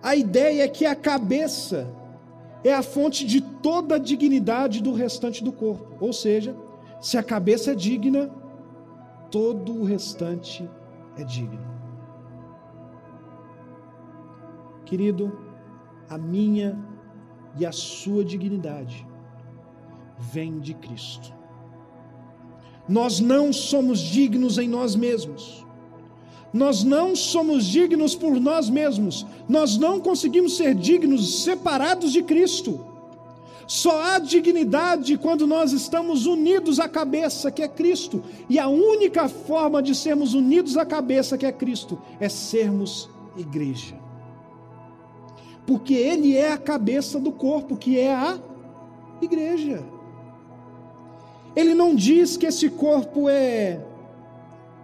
a ideia é que a cabeça é a fonte de toda a dignidade do restante do corpo. Ou seja, se a cabeça é digna, todo o restante é digno. Querido, a minha e a sua dignidade vem de Cristo. Nós não somos dignos em nós mesmos. Nós não somos dignos por nós mesmos. Nós não conseguimos ser dignos separados de Cristo. Só há dignidade quando nós estamos unidos à cabeça, que é Cristo. E a única forma de sermos unidos à cabeça, que é Cristo, é sermos igreja. Porque Ele é a cabeça do corpo, que é a igreja. Ele não diz que esse corpo é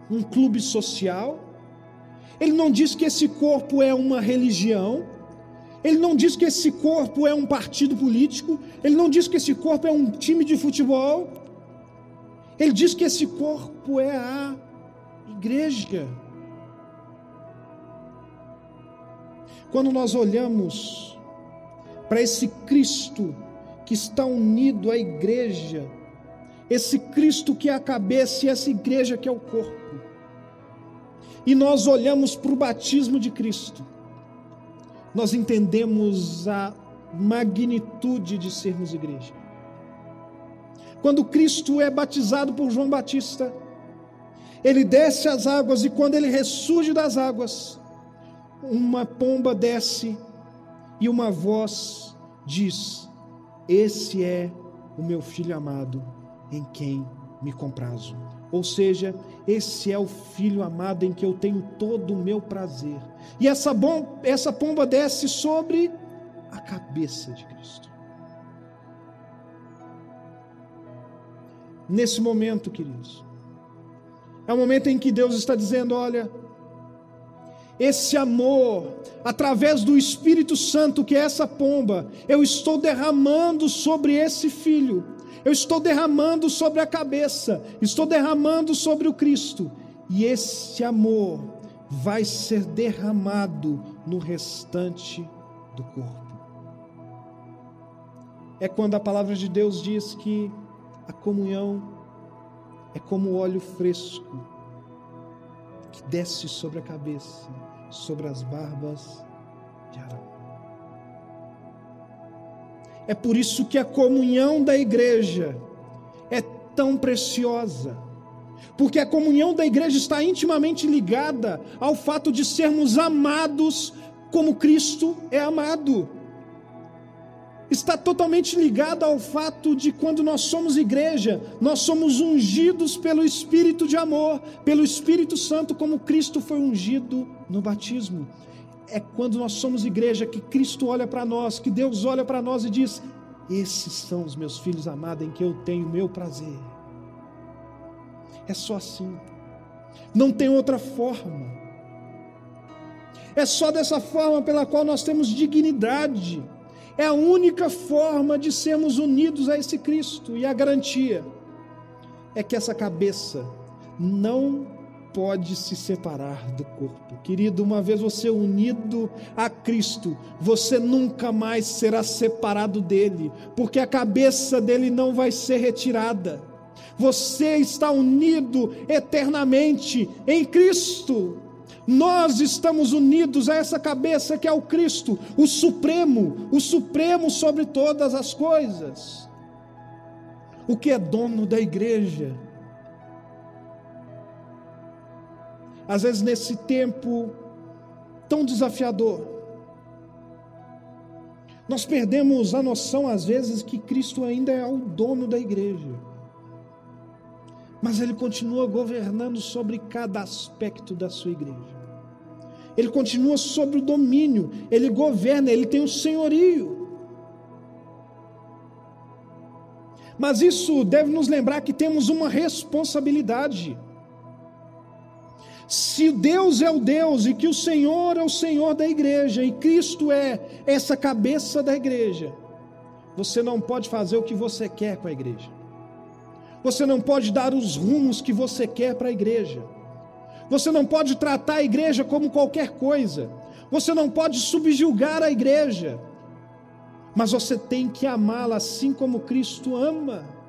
um clube social. Ele não diz que esse corpo é uma religião. Ele não diz que esse corpo é um partido político, ele não diz que esse corpo é um time de futebol. Ele diz que esse corpo é a igreja. Quando nós olhamos para esse Cristo que está unido à igreja, esse Cristo que é a cabeça e essa igreja que é o corpo, e nós olhamos para o batismo de Cristo, nós entendemos a magnitude de sermos igreja. Quando Cristo é batizado por João Batista, ele desce as águas e quando ele ressurge das águas, uma pomba desce e uma voz diz: Esse é o meu filho amado, em quem me comprazo. Ou seja, esse é o filho amado em que eu tenho todo o meu prazer. E essa, bom, essa pomba desce sobre a cabeça de Cristo. Nesse momento, queridos, é o momento em que Deus está dizendo: olha, esse amor, através do Espírito Santo, que é essa pomba, eu estou derramando sobre esse filho eu estou derramando sobre a cabeça, estou derramando sobre o Cristo, e esse amor vai ser derramado no restante do corpo. É quando a palavra de Deus diz que a comunhão é como óleo fresco que desce sobre a cabeça, sobre as barbas de Arão. É por isso que a comunhão da igreja é tão preciosa. Porque a comunhão da igreja está intimamente ligada ao fato de sermos amados como Cristo é amado. está totalmente ligada ao fato de quando nós somos igreja, nós somos ungidos pelo Espírito de amor, pelo Espírito Santo, como Cristo foi ungido no batismo. É quando nós somos igreja que Cristo olha para nós, que Deus olha para nós e diz: Esses são os meus filhos amados em que eu tenho meu prazer. É só assim, não tem outra forma. É só dessa forma pela qual nós temos dignidade é a única forma de sermos unidos a esse Cristo. E a garantia é que essa cabeça não pode se separar do corpo. Querido, uma vez você unido a Cristo, você nunca mais será separado dele, porque a cabeça dele não vai ser retirada. Você está unido eternamente em Cristo. Nós estamos unidos a essa cabeça que é o Cristo, o Supremo, o Supremo sobre todas as coisas. O que é dono da igreja. Às vezes, nesse tempo tão desafiador, nós perdemos a noção, às vezes, que Cristo ainda é o dono da igreja. Mas Ele continua governando sobre cada aspecto da sua igreja ele continua sobre o domínio, ele governa, ele tem o senhorio. Mas isso deve nos lembrar que temos uma responsabilidade. Se Deus é o Deus e que o Senhor é o Senhor da igreja e Cristo é essa cabeça da igreja, você não pode fazer o que você quer com a igreja. Você não pode dar os rumos que você quer para a igreja. Você não pode tratar a igreja como qualquer coisa. Você não pode subjugar a igreja. Mas você tem que amá-la assim como Cristo ama.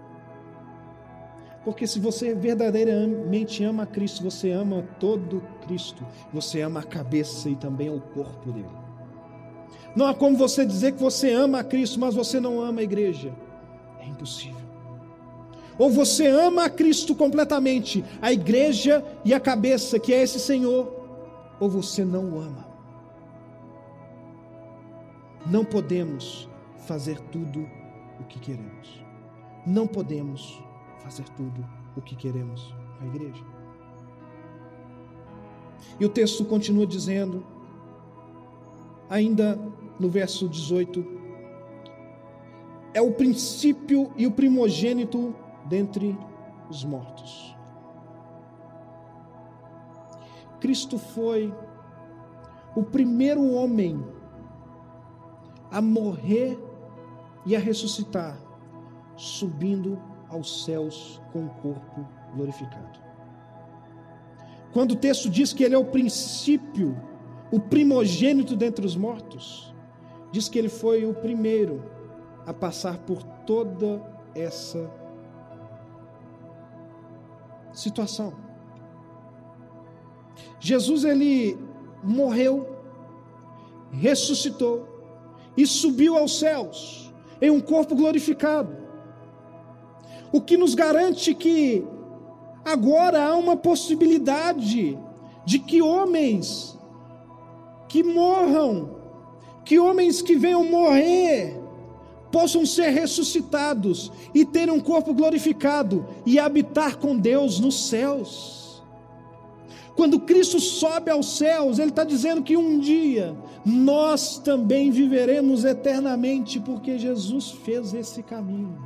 Porque se você verdadeiramente ama Cristo, você ama todo Cristo. Você ama a cabeça e também o corpo dele. Não há como você dizer que você ama a Cristo, mas você não ama a igreja. É impossível. Ou você ama a Cristo completamente, a igreja e a cabeça, que é esse Senhor, ou você não o ama. Não podemos fazer tudo o que queremos. Não podemos fazer tudo o que queremos a igreja. E o texto continua dizendo, ainda no verso 18: é o princípio e o primogênito dentre os mortos. Cristo foi o primeiro homem a morrer e a ressuscitar, subindo aos céus com o corpo glorificado. Quando o texto diz que ele é o princípio, o primogênito dentre os mortos, diz que ele foi o primeiro a passar por toda essa situação. Jesus ele morreu, ressuscitou e subiu aos céus em um corpo glorificado. O que nos garante que agora há uma possibilidade de que homens que morram, que homens que venham morrer, possam ser ressuscitados e ter um corpo glorificado e habitar com Deus nos céus. Quando Cristo sobe aos céus, Ele está dizendo que um dia nós também viveremos eternamente, porque Jesus fez esse caminho.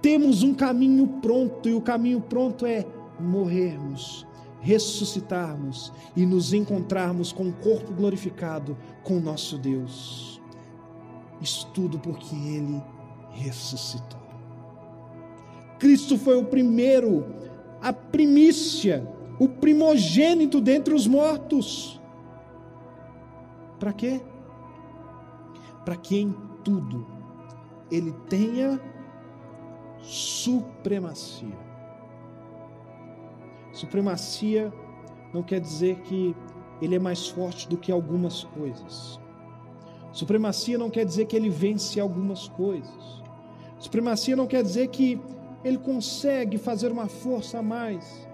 Temos um caminho pronto, e o caminho pronto é morrermos, ressuscitarmos e nos encontrarmos com o corpo glorificado com o nosso Deus. Isso tudo porque ele ressuscitou. Cristo foi o primeiro, a primícia, o primogênito dentre os mortos. Para quê? Para que em tudo ele tenha supremacia. Supremacia não quer dizer que ele é mais forte do que algumas coisas. Supremacia não quer dizer que ele vence algumas coisas. Supremacia não quer dizer que ele consegue fazer uma força a mais.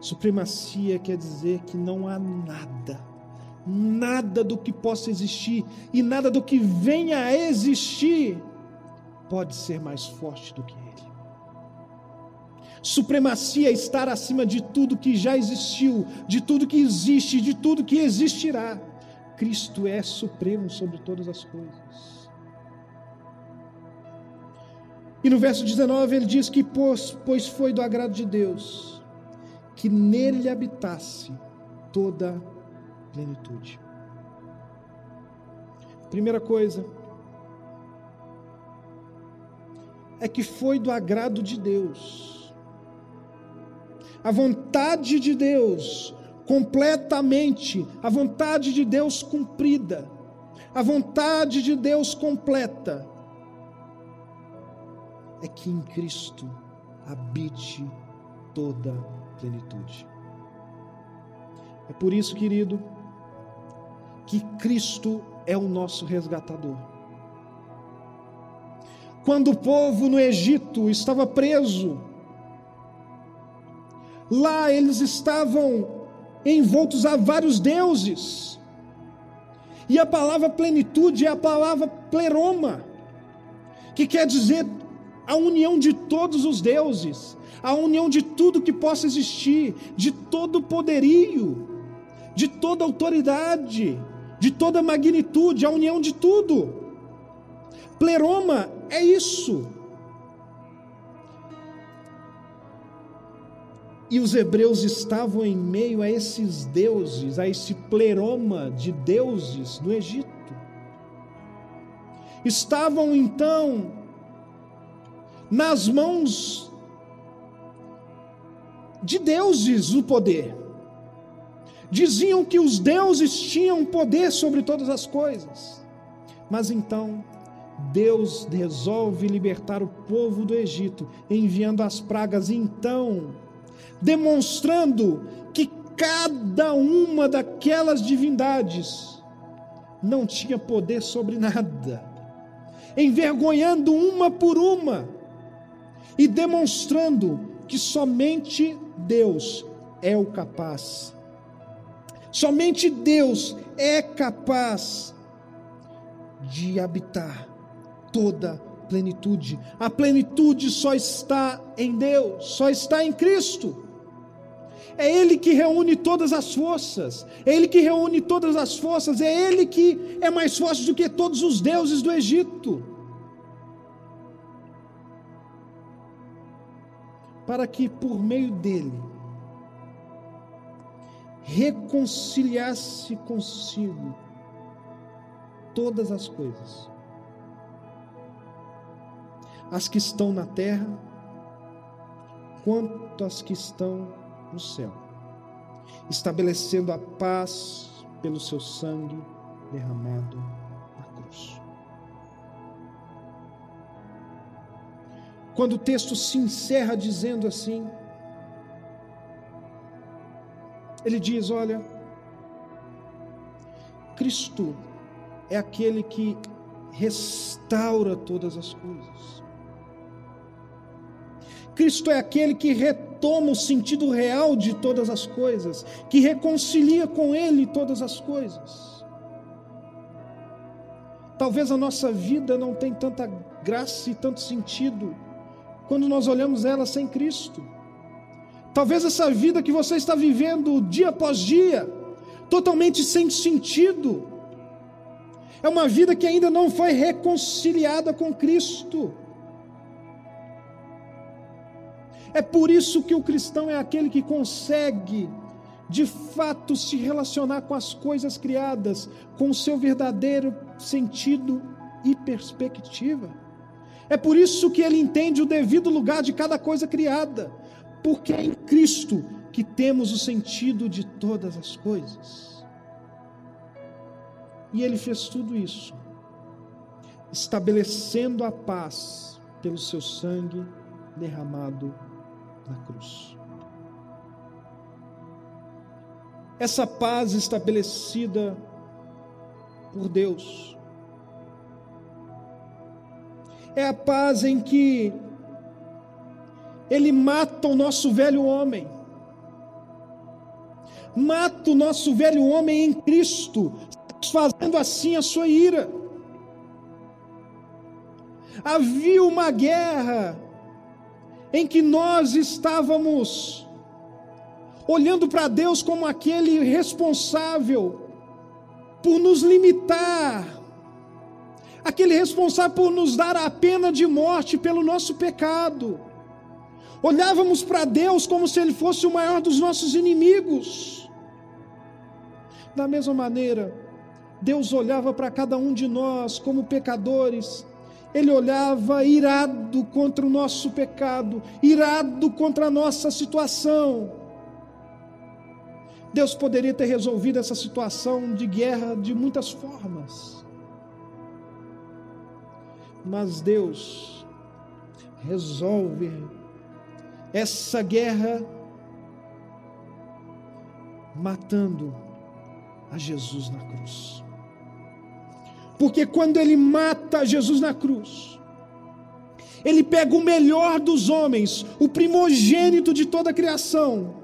Supremacia quer dizer que não há nada, nada do que possa existir e nada do que venha a existir pode ser mais forte do que Ele. Supremacia é estar acima de tudo que já existiu, de tudo que existe, de tudo que existirá. Cristo é supremo sobre todas as coisas. E no verso 19 ele diz que, pois, pois foi do agrado de Deus que nele habitasse toda plenitude. Primeira coisa é que foi do agrado de Deus. A vontade de Deus completamente, a vontade de Deus cumprida, a vontade de Deus completa é que em Cristo habite toda plenitude. É por isso, querido, que Cristo é o nosso resgatador. Quando o povo no Egito estava preso, lá eles estavam envoltos a vários deuses. E a palavra plenitude é a palavra pleroma, que quer dizer a união de todos os deuses, a união de tudo que possa existir, de todo poderio, de toda autoridade, de toda magnitude, a união de tudo. Pleroma é isso. E os hebreus estavam em meio a esses deuses, a esse pleroma de deuses no Egito. Estavam então nas mãos de deuses o poder. Diziam que os deuses tinham poder sobre todas as coisas. Mas então, Deus resolve libertar o povo do Egito, enviando as pragas. Então, demonstrando que cada uma daquelas divindades não tinha poder sobre nada, envergonhando uma por uma e demonstrando que somente Deus é o capaz. Somente Deus é capaz de habitar toda plenitude. A plenitude só está em Deus, só está em Cristo. É Ele que reúne todas as forças, é Ele que reúne todas as forças, é Ele que é mais forte do que todos os deuses do Egito. para que por meio dele reconciliasse consigo todas as coisas, as que estão na terra, quanto as que estão no céu, estabelecendo a paz pelo seu sangue derramado na cruz. quando o texto se encerra dizendo assim, ele diz: Olha, Cristo é aquele que restaura todas as coisas. Cristo é aquele que retoma o sentido real de todas as coisas, que reconcilia com Ele todas as coisas. Talvez a nossa vida não tenha tanta graça e tanto sentido quando nós olhamos ela sem Cristo. Talvez essa vida que você está vivendo dia após dia, totalmente sem sentido, é uma vida que ainda não foi reconciliada com Cristo. É por isso que o cristão é aquele que consegue, de fato, se relacionar com as coisas criadas, com o seu verdadeiro sentido e perspectiva. É por isso que ele entende o devido lugar de cada coisa criada, porque é em Cristo que temos o sentido de todas as coisas. E ele fez tudo isso, estabelecendo a paz pelo seu sangue derramado na cruz. Essa paz estabelecida por Deus é a paz em que Ele mata o nosso velho homem. mata o nosso velho homem em Cristo, fazendo assim a sua ira. Havia uma guerra em que nós estávamos olhando para Deus como aquele responsável por nos limitar, aquele responsável por nos dar a pena de morte pelo nosso pecado. Olhávamos para Deus como se Ele fosse o maior dos nossos inimigos. Da mesma maneira, Deus olhava para cada um de nós como pecadores, Ele olhava irado contra o nosso pecado, irado contra a nossa situação. Deus poderia ter resolvido essa situação de guerra de muitas formas. Mas Deus resolve essa guerra matando a Jesus na cruz. Porque quando ele mata Jesus na cruz, ele pega o melhor dos homens, o primogênito de toda a criação,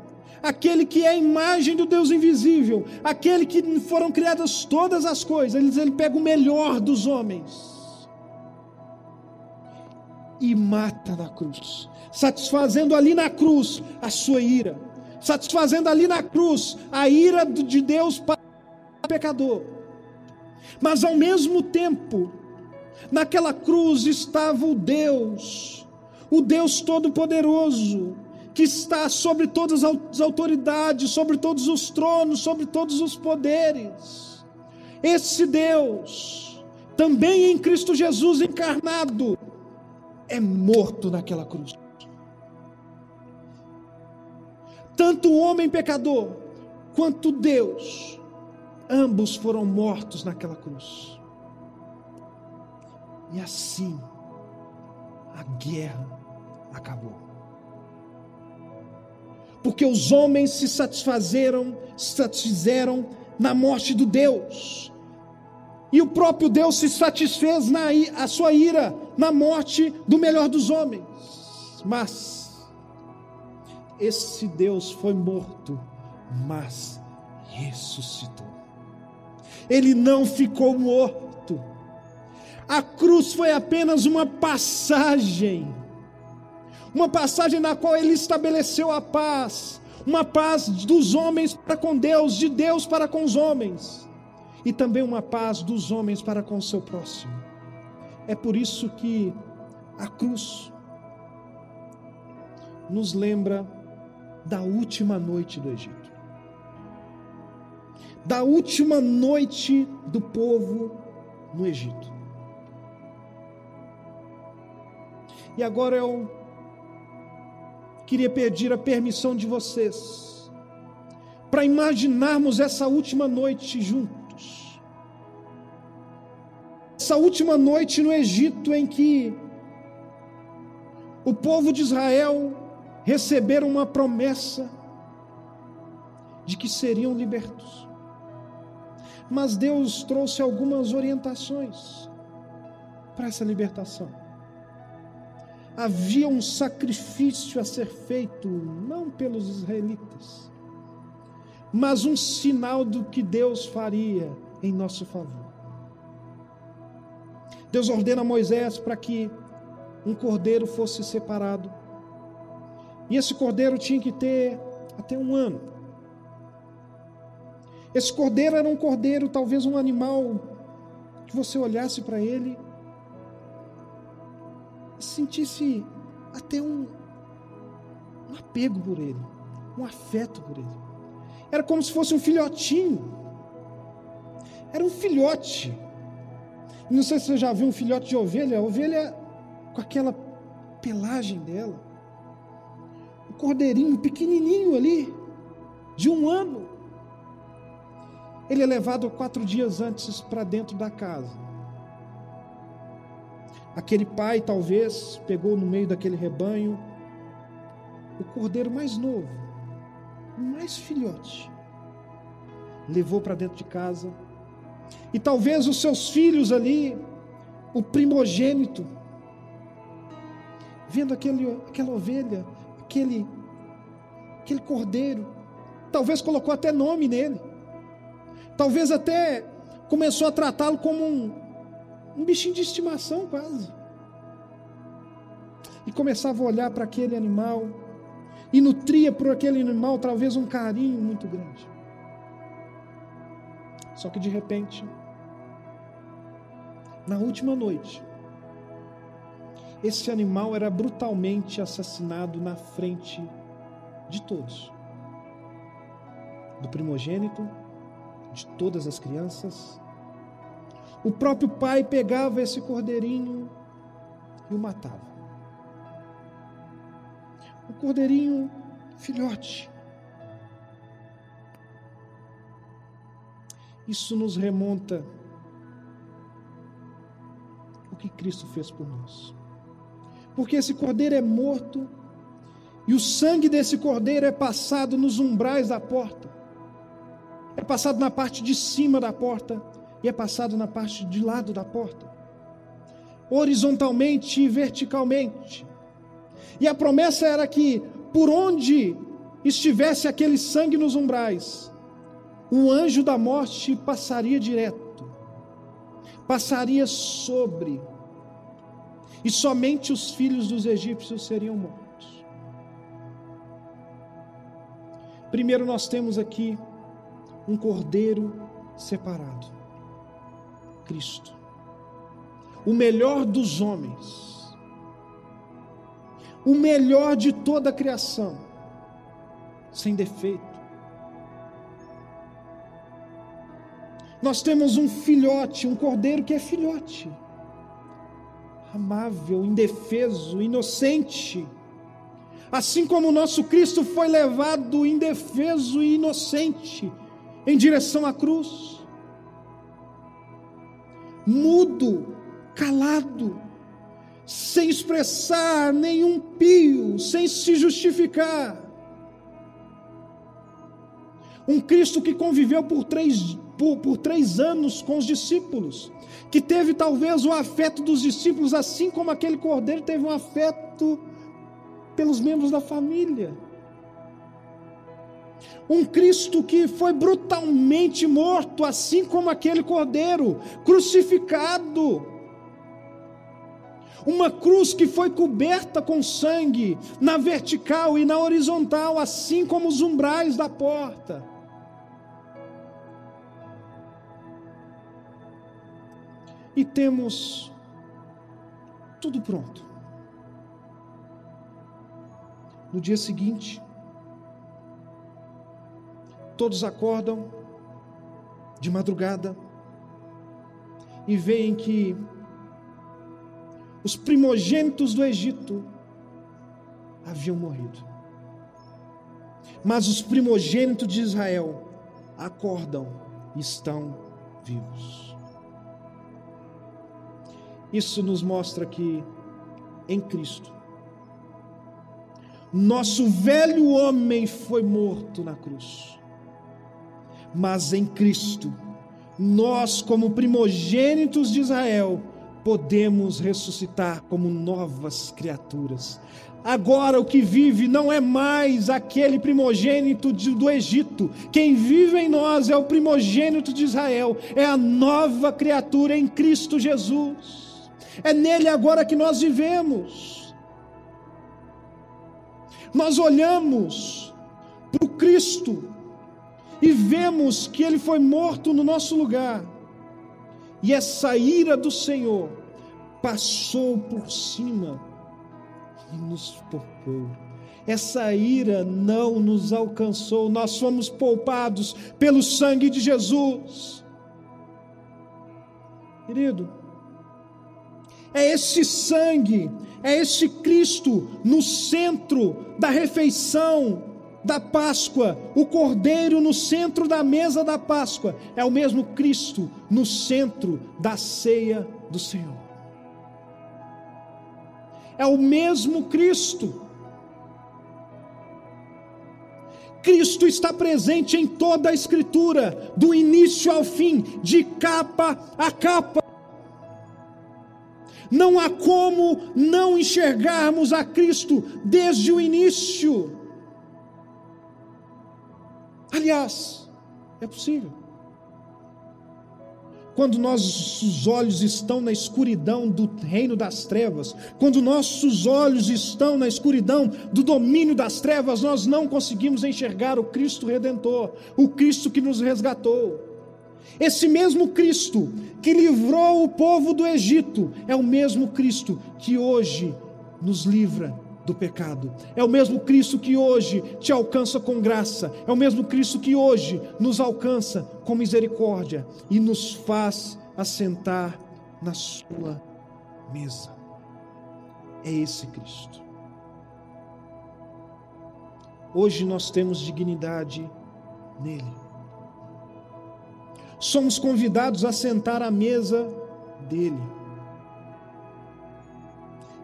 aquele que é a imagem do Deus invisível, aquele que foram criadas todas as coisas, ele, ele pega o melhor dos homens e mata na cruz, satisfazendo ali na cruz a sua ira, satisfazendo ali na cruz a ira de Deus para o pecador. Mas ao mesmo tempo, naquela cruz estava o Deus, o Deus Todo-Poderoso, que está sobre todas as autoridades, sobre todos os tronos, sobre todos os poderes. Esse Deus, também em Cristo Jesus encarnado, é morto naquela cruz. Tanto o homem pecador quanto Deus, ambos foram mortos naquela cruz. E assim, a guerra acabou porque os homens se satisfazeram, se satisfizeram na morte do Deus. E o próprio Deus se satisfez na a sua ira na morte do melhor dos homens. Mas esse Deus foi morto, mas ressuscitou. Ele não ficou morto. A cruz foi apenas uma passagem uma passagem na qual ele estabeleceu a paz, uma paz dos homens para com Deus, de Deus para com os homens, e também uma paz dos homens para com o seu próximo. É por isso que a cruz nos lembra da última noite do Egito, da última noite do povo no Egito. E agora eu queria pedir a permissão de vocês para imaginarmos essa última noite juntos. Essa última noite no Egito em que o povo de Israel receberam uma promessa de que seriam libertos. Mas Deus trouxe algumas orientações para essa libertação havia um sacrifício a ser feito, não pelos israelitas, mas um sinal do que Deus faria em nosso favor. Deus ordena a Moisés para que um cordeiro fosse separado, e esse cordeiro tinha que ter até um ano. Esse cordeiro era um cordeiro, talvez um animal que você olhasse para ele sentisse até um, um apego por ele, um afeto por ele. Era como se fosse um filhotinho. Era um filhote. Não sei se você já viu um filhote de ovelha. A ovelha com aquela pelagem dela. Um cordeirinho pequenininho ali, de um ano. Ele é levado quatro dias antes para dentro da casa. Aquele pai talvez pegou no meio daquele rebanho o cordeiro mais novo, o mais filhote, levou para dentro de casa. E talvez os seus filhos ali, o primogênito, vendo aquele, aquela ovelha, aquele, aquele cordeiro, talvez colocou até nome nele, talvez até começou a tratá-lo como um, um bichinho de estimação quase. E começava a olhar para aquele animal e nutria por aquele animal talvez um carinho muito grande. Só que de repente, na última noite, esse animal era brutalmente assassinado na frente de todos do primogênito, de todas as crianças. O próprio pai pegava esse cordeirinho e o matava. O cordeirinho filhote. Isso nos remonta o que Cristo fez por nós. Porque esse cordeiro é morto e o sangue desse cordeiro é passado nos umbrais da porta, é passado na parte de cima da porta e é passado na parte de lado da porta, horizontalmente e verticalmente. E a promessa era que por onde estivesse aquele sangue nos umbrais, o anjo da morte passaria direto, passaria sobre, e somente os filhos dos egípcios seriam mortos. Primeiro, nós temos aqui um cordeiro separado. Cristo, o melhor dos homens, o melhor de toda a criação, sem defeito. Nós temos um filhote, um cordeiro que é filhote, amável, indefeso, inocente. Assim como o nosso Cristo foi levado indefeso e inocente em direção à cruz, mudo, calado, sem expressar nenhum pio, sem se justificar. Um Cristo que conviveu por três, por, por três anos com os discípulos, que teve talvez o afeto dos discípulos, assim como aquele cordeiro teve um afeto pelos membros da família. Um Cristo que foi brutalmente morto, assim como aquele cordeiro, crucificado. Uma cruz que foi coberta com sangue, na vertical e na horizontal, assim como os umbrais da porta. E temos tudo pronto. No dia seguinte, todos acordam de madrugada e veem que os primogênitos do Egito haviam morrido. Mas os primogênitos de Israel acordam e estão vivos. Isso nos mostra que em Cristo nosso velho homem foi morto na cruz, mas em Cristo, nós, como primogênitos de Israel, podemos ressuscitar como novas criaturas. Agora o que vive não é mais aquele primogênito de, do Egito. Quem vive em nós é o primogênito de Israel, é a nova criatura em Cristo Jesus. É nele agora que nós vivemos nós olhamos para o Cristo e vemos que ele foi morto no nosso lugar, e essa ira do Senhor passou por cima e nos poupou. Essa ira não nos alcançou, nós fomos poupados pelo sangue de Jesus. Querido, é esse sangue, é esse Cristo no centro da refeição da Páscoa, o Cordeiro no centro da mesa da Páscoa, é o mesmo Cristo no centro da ceia do Senhor. É o mesmo Cristo. Cristo está presente em toda a Escritura, do início ao fim, de capa a capa. Não há como não enxergarmos a Cristo desde o início. Aliás, é possível. Quando nossos olhos estão na escuridão do reino das trevas, quando nossos olhos estão na escuridão do domínio das trevas, nós não conseguimos enxergar o Cristo redentor, o Cristo que nos resgatou. Esse mesmo Cristo que livrou o povo do Egito é o mesmo Cristo que hoje nos livra do pecado. É o mesmo Cristo que hoje te alcança com graça. É o mesmo Cristo que hoje nos alcança com misericórdia e nos faz assentar na sua mesa. É esse Cristo. Hoje nós temos dignidade nele. Somos convidados a sentar à mesa dele.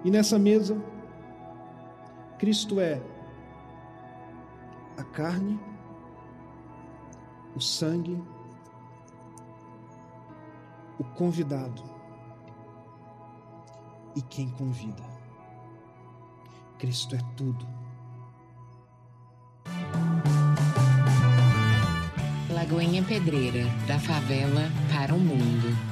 E nessa mesa, Cristo é a carne, o sangue, o convidado e quem convida. Cristo é tudo. Lagoinha Pedreira, da favela para o mundo.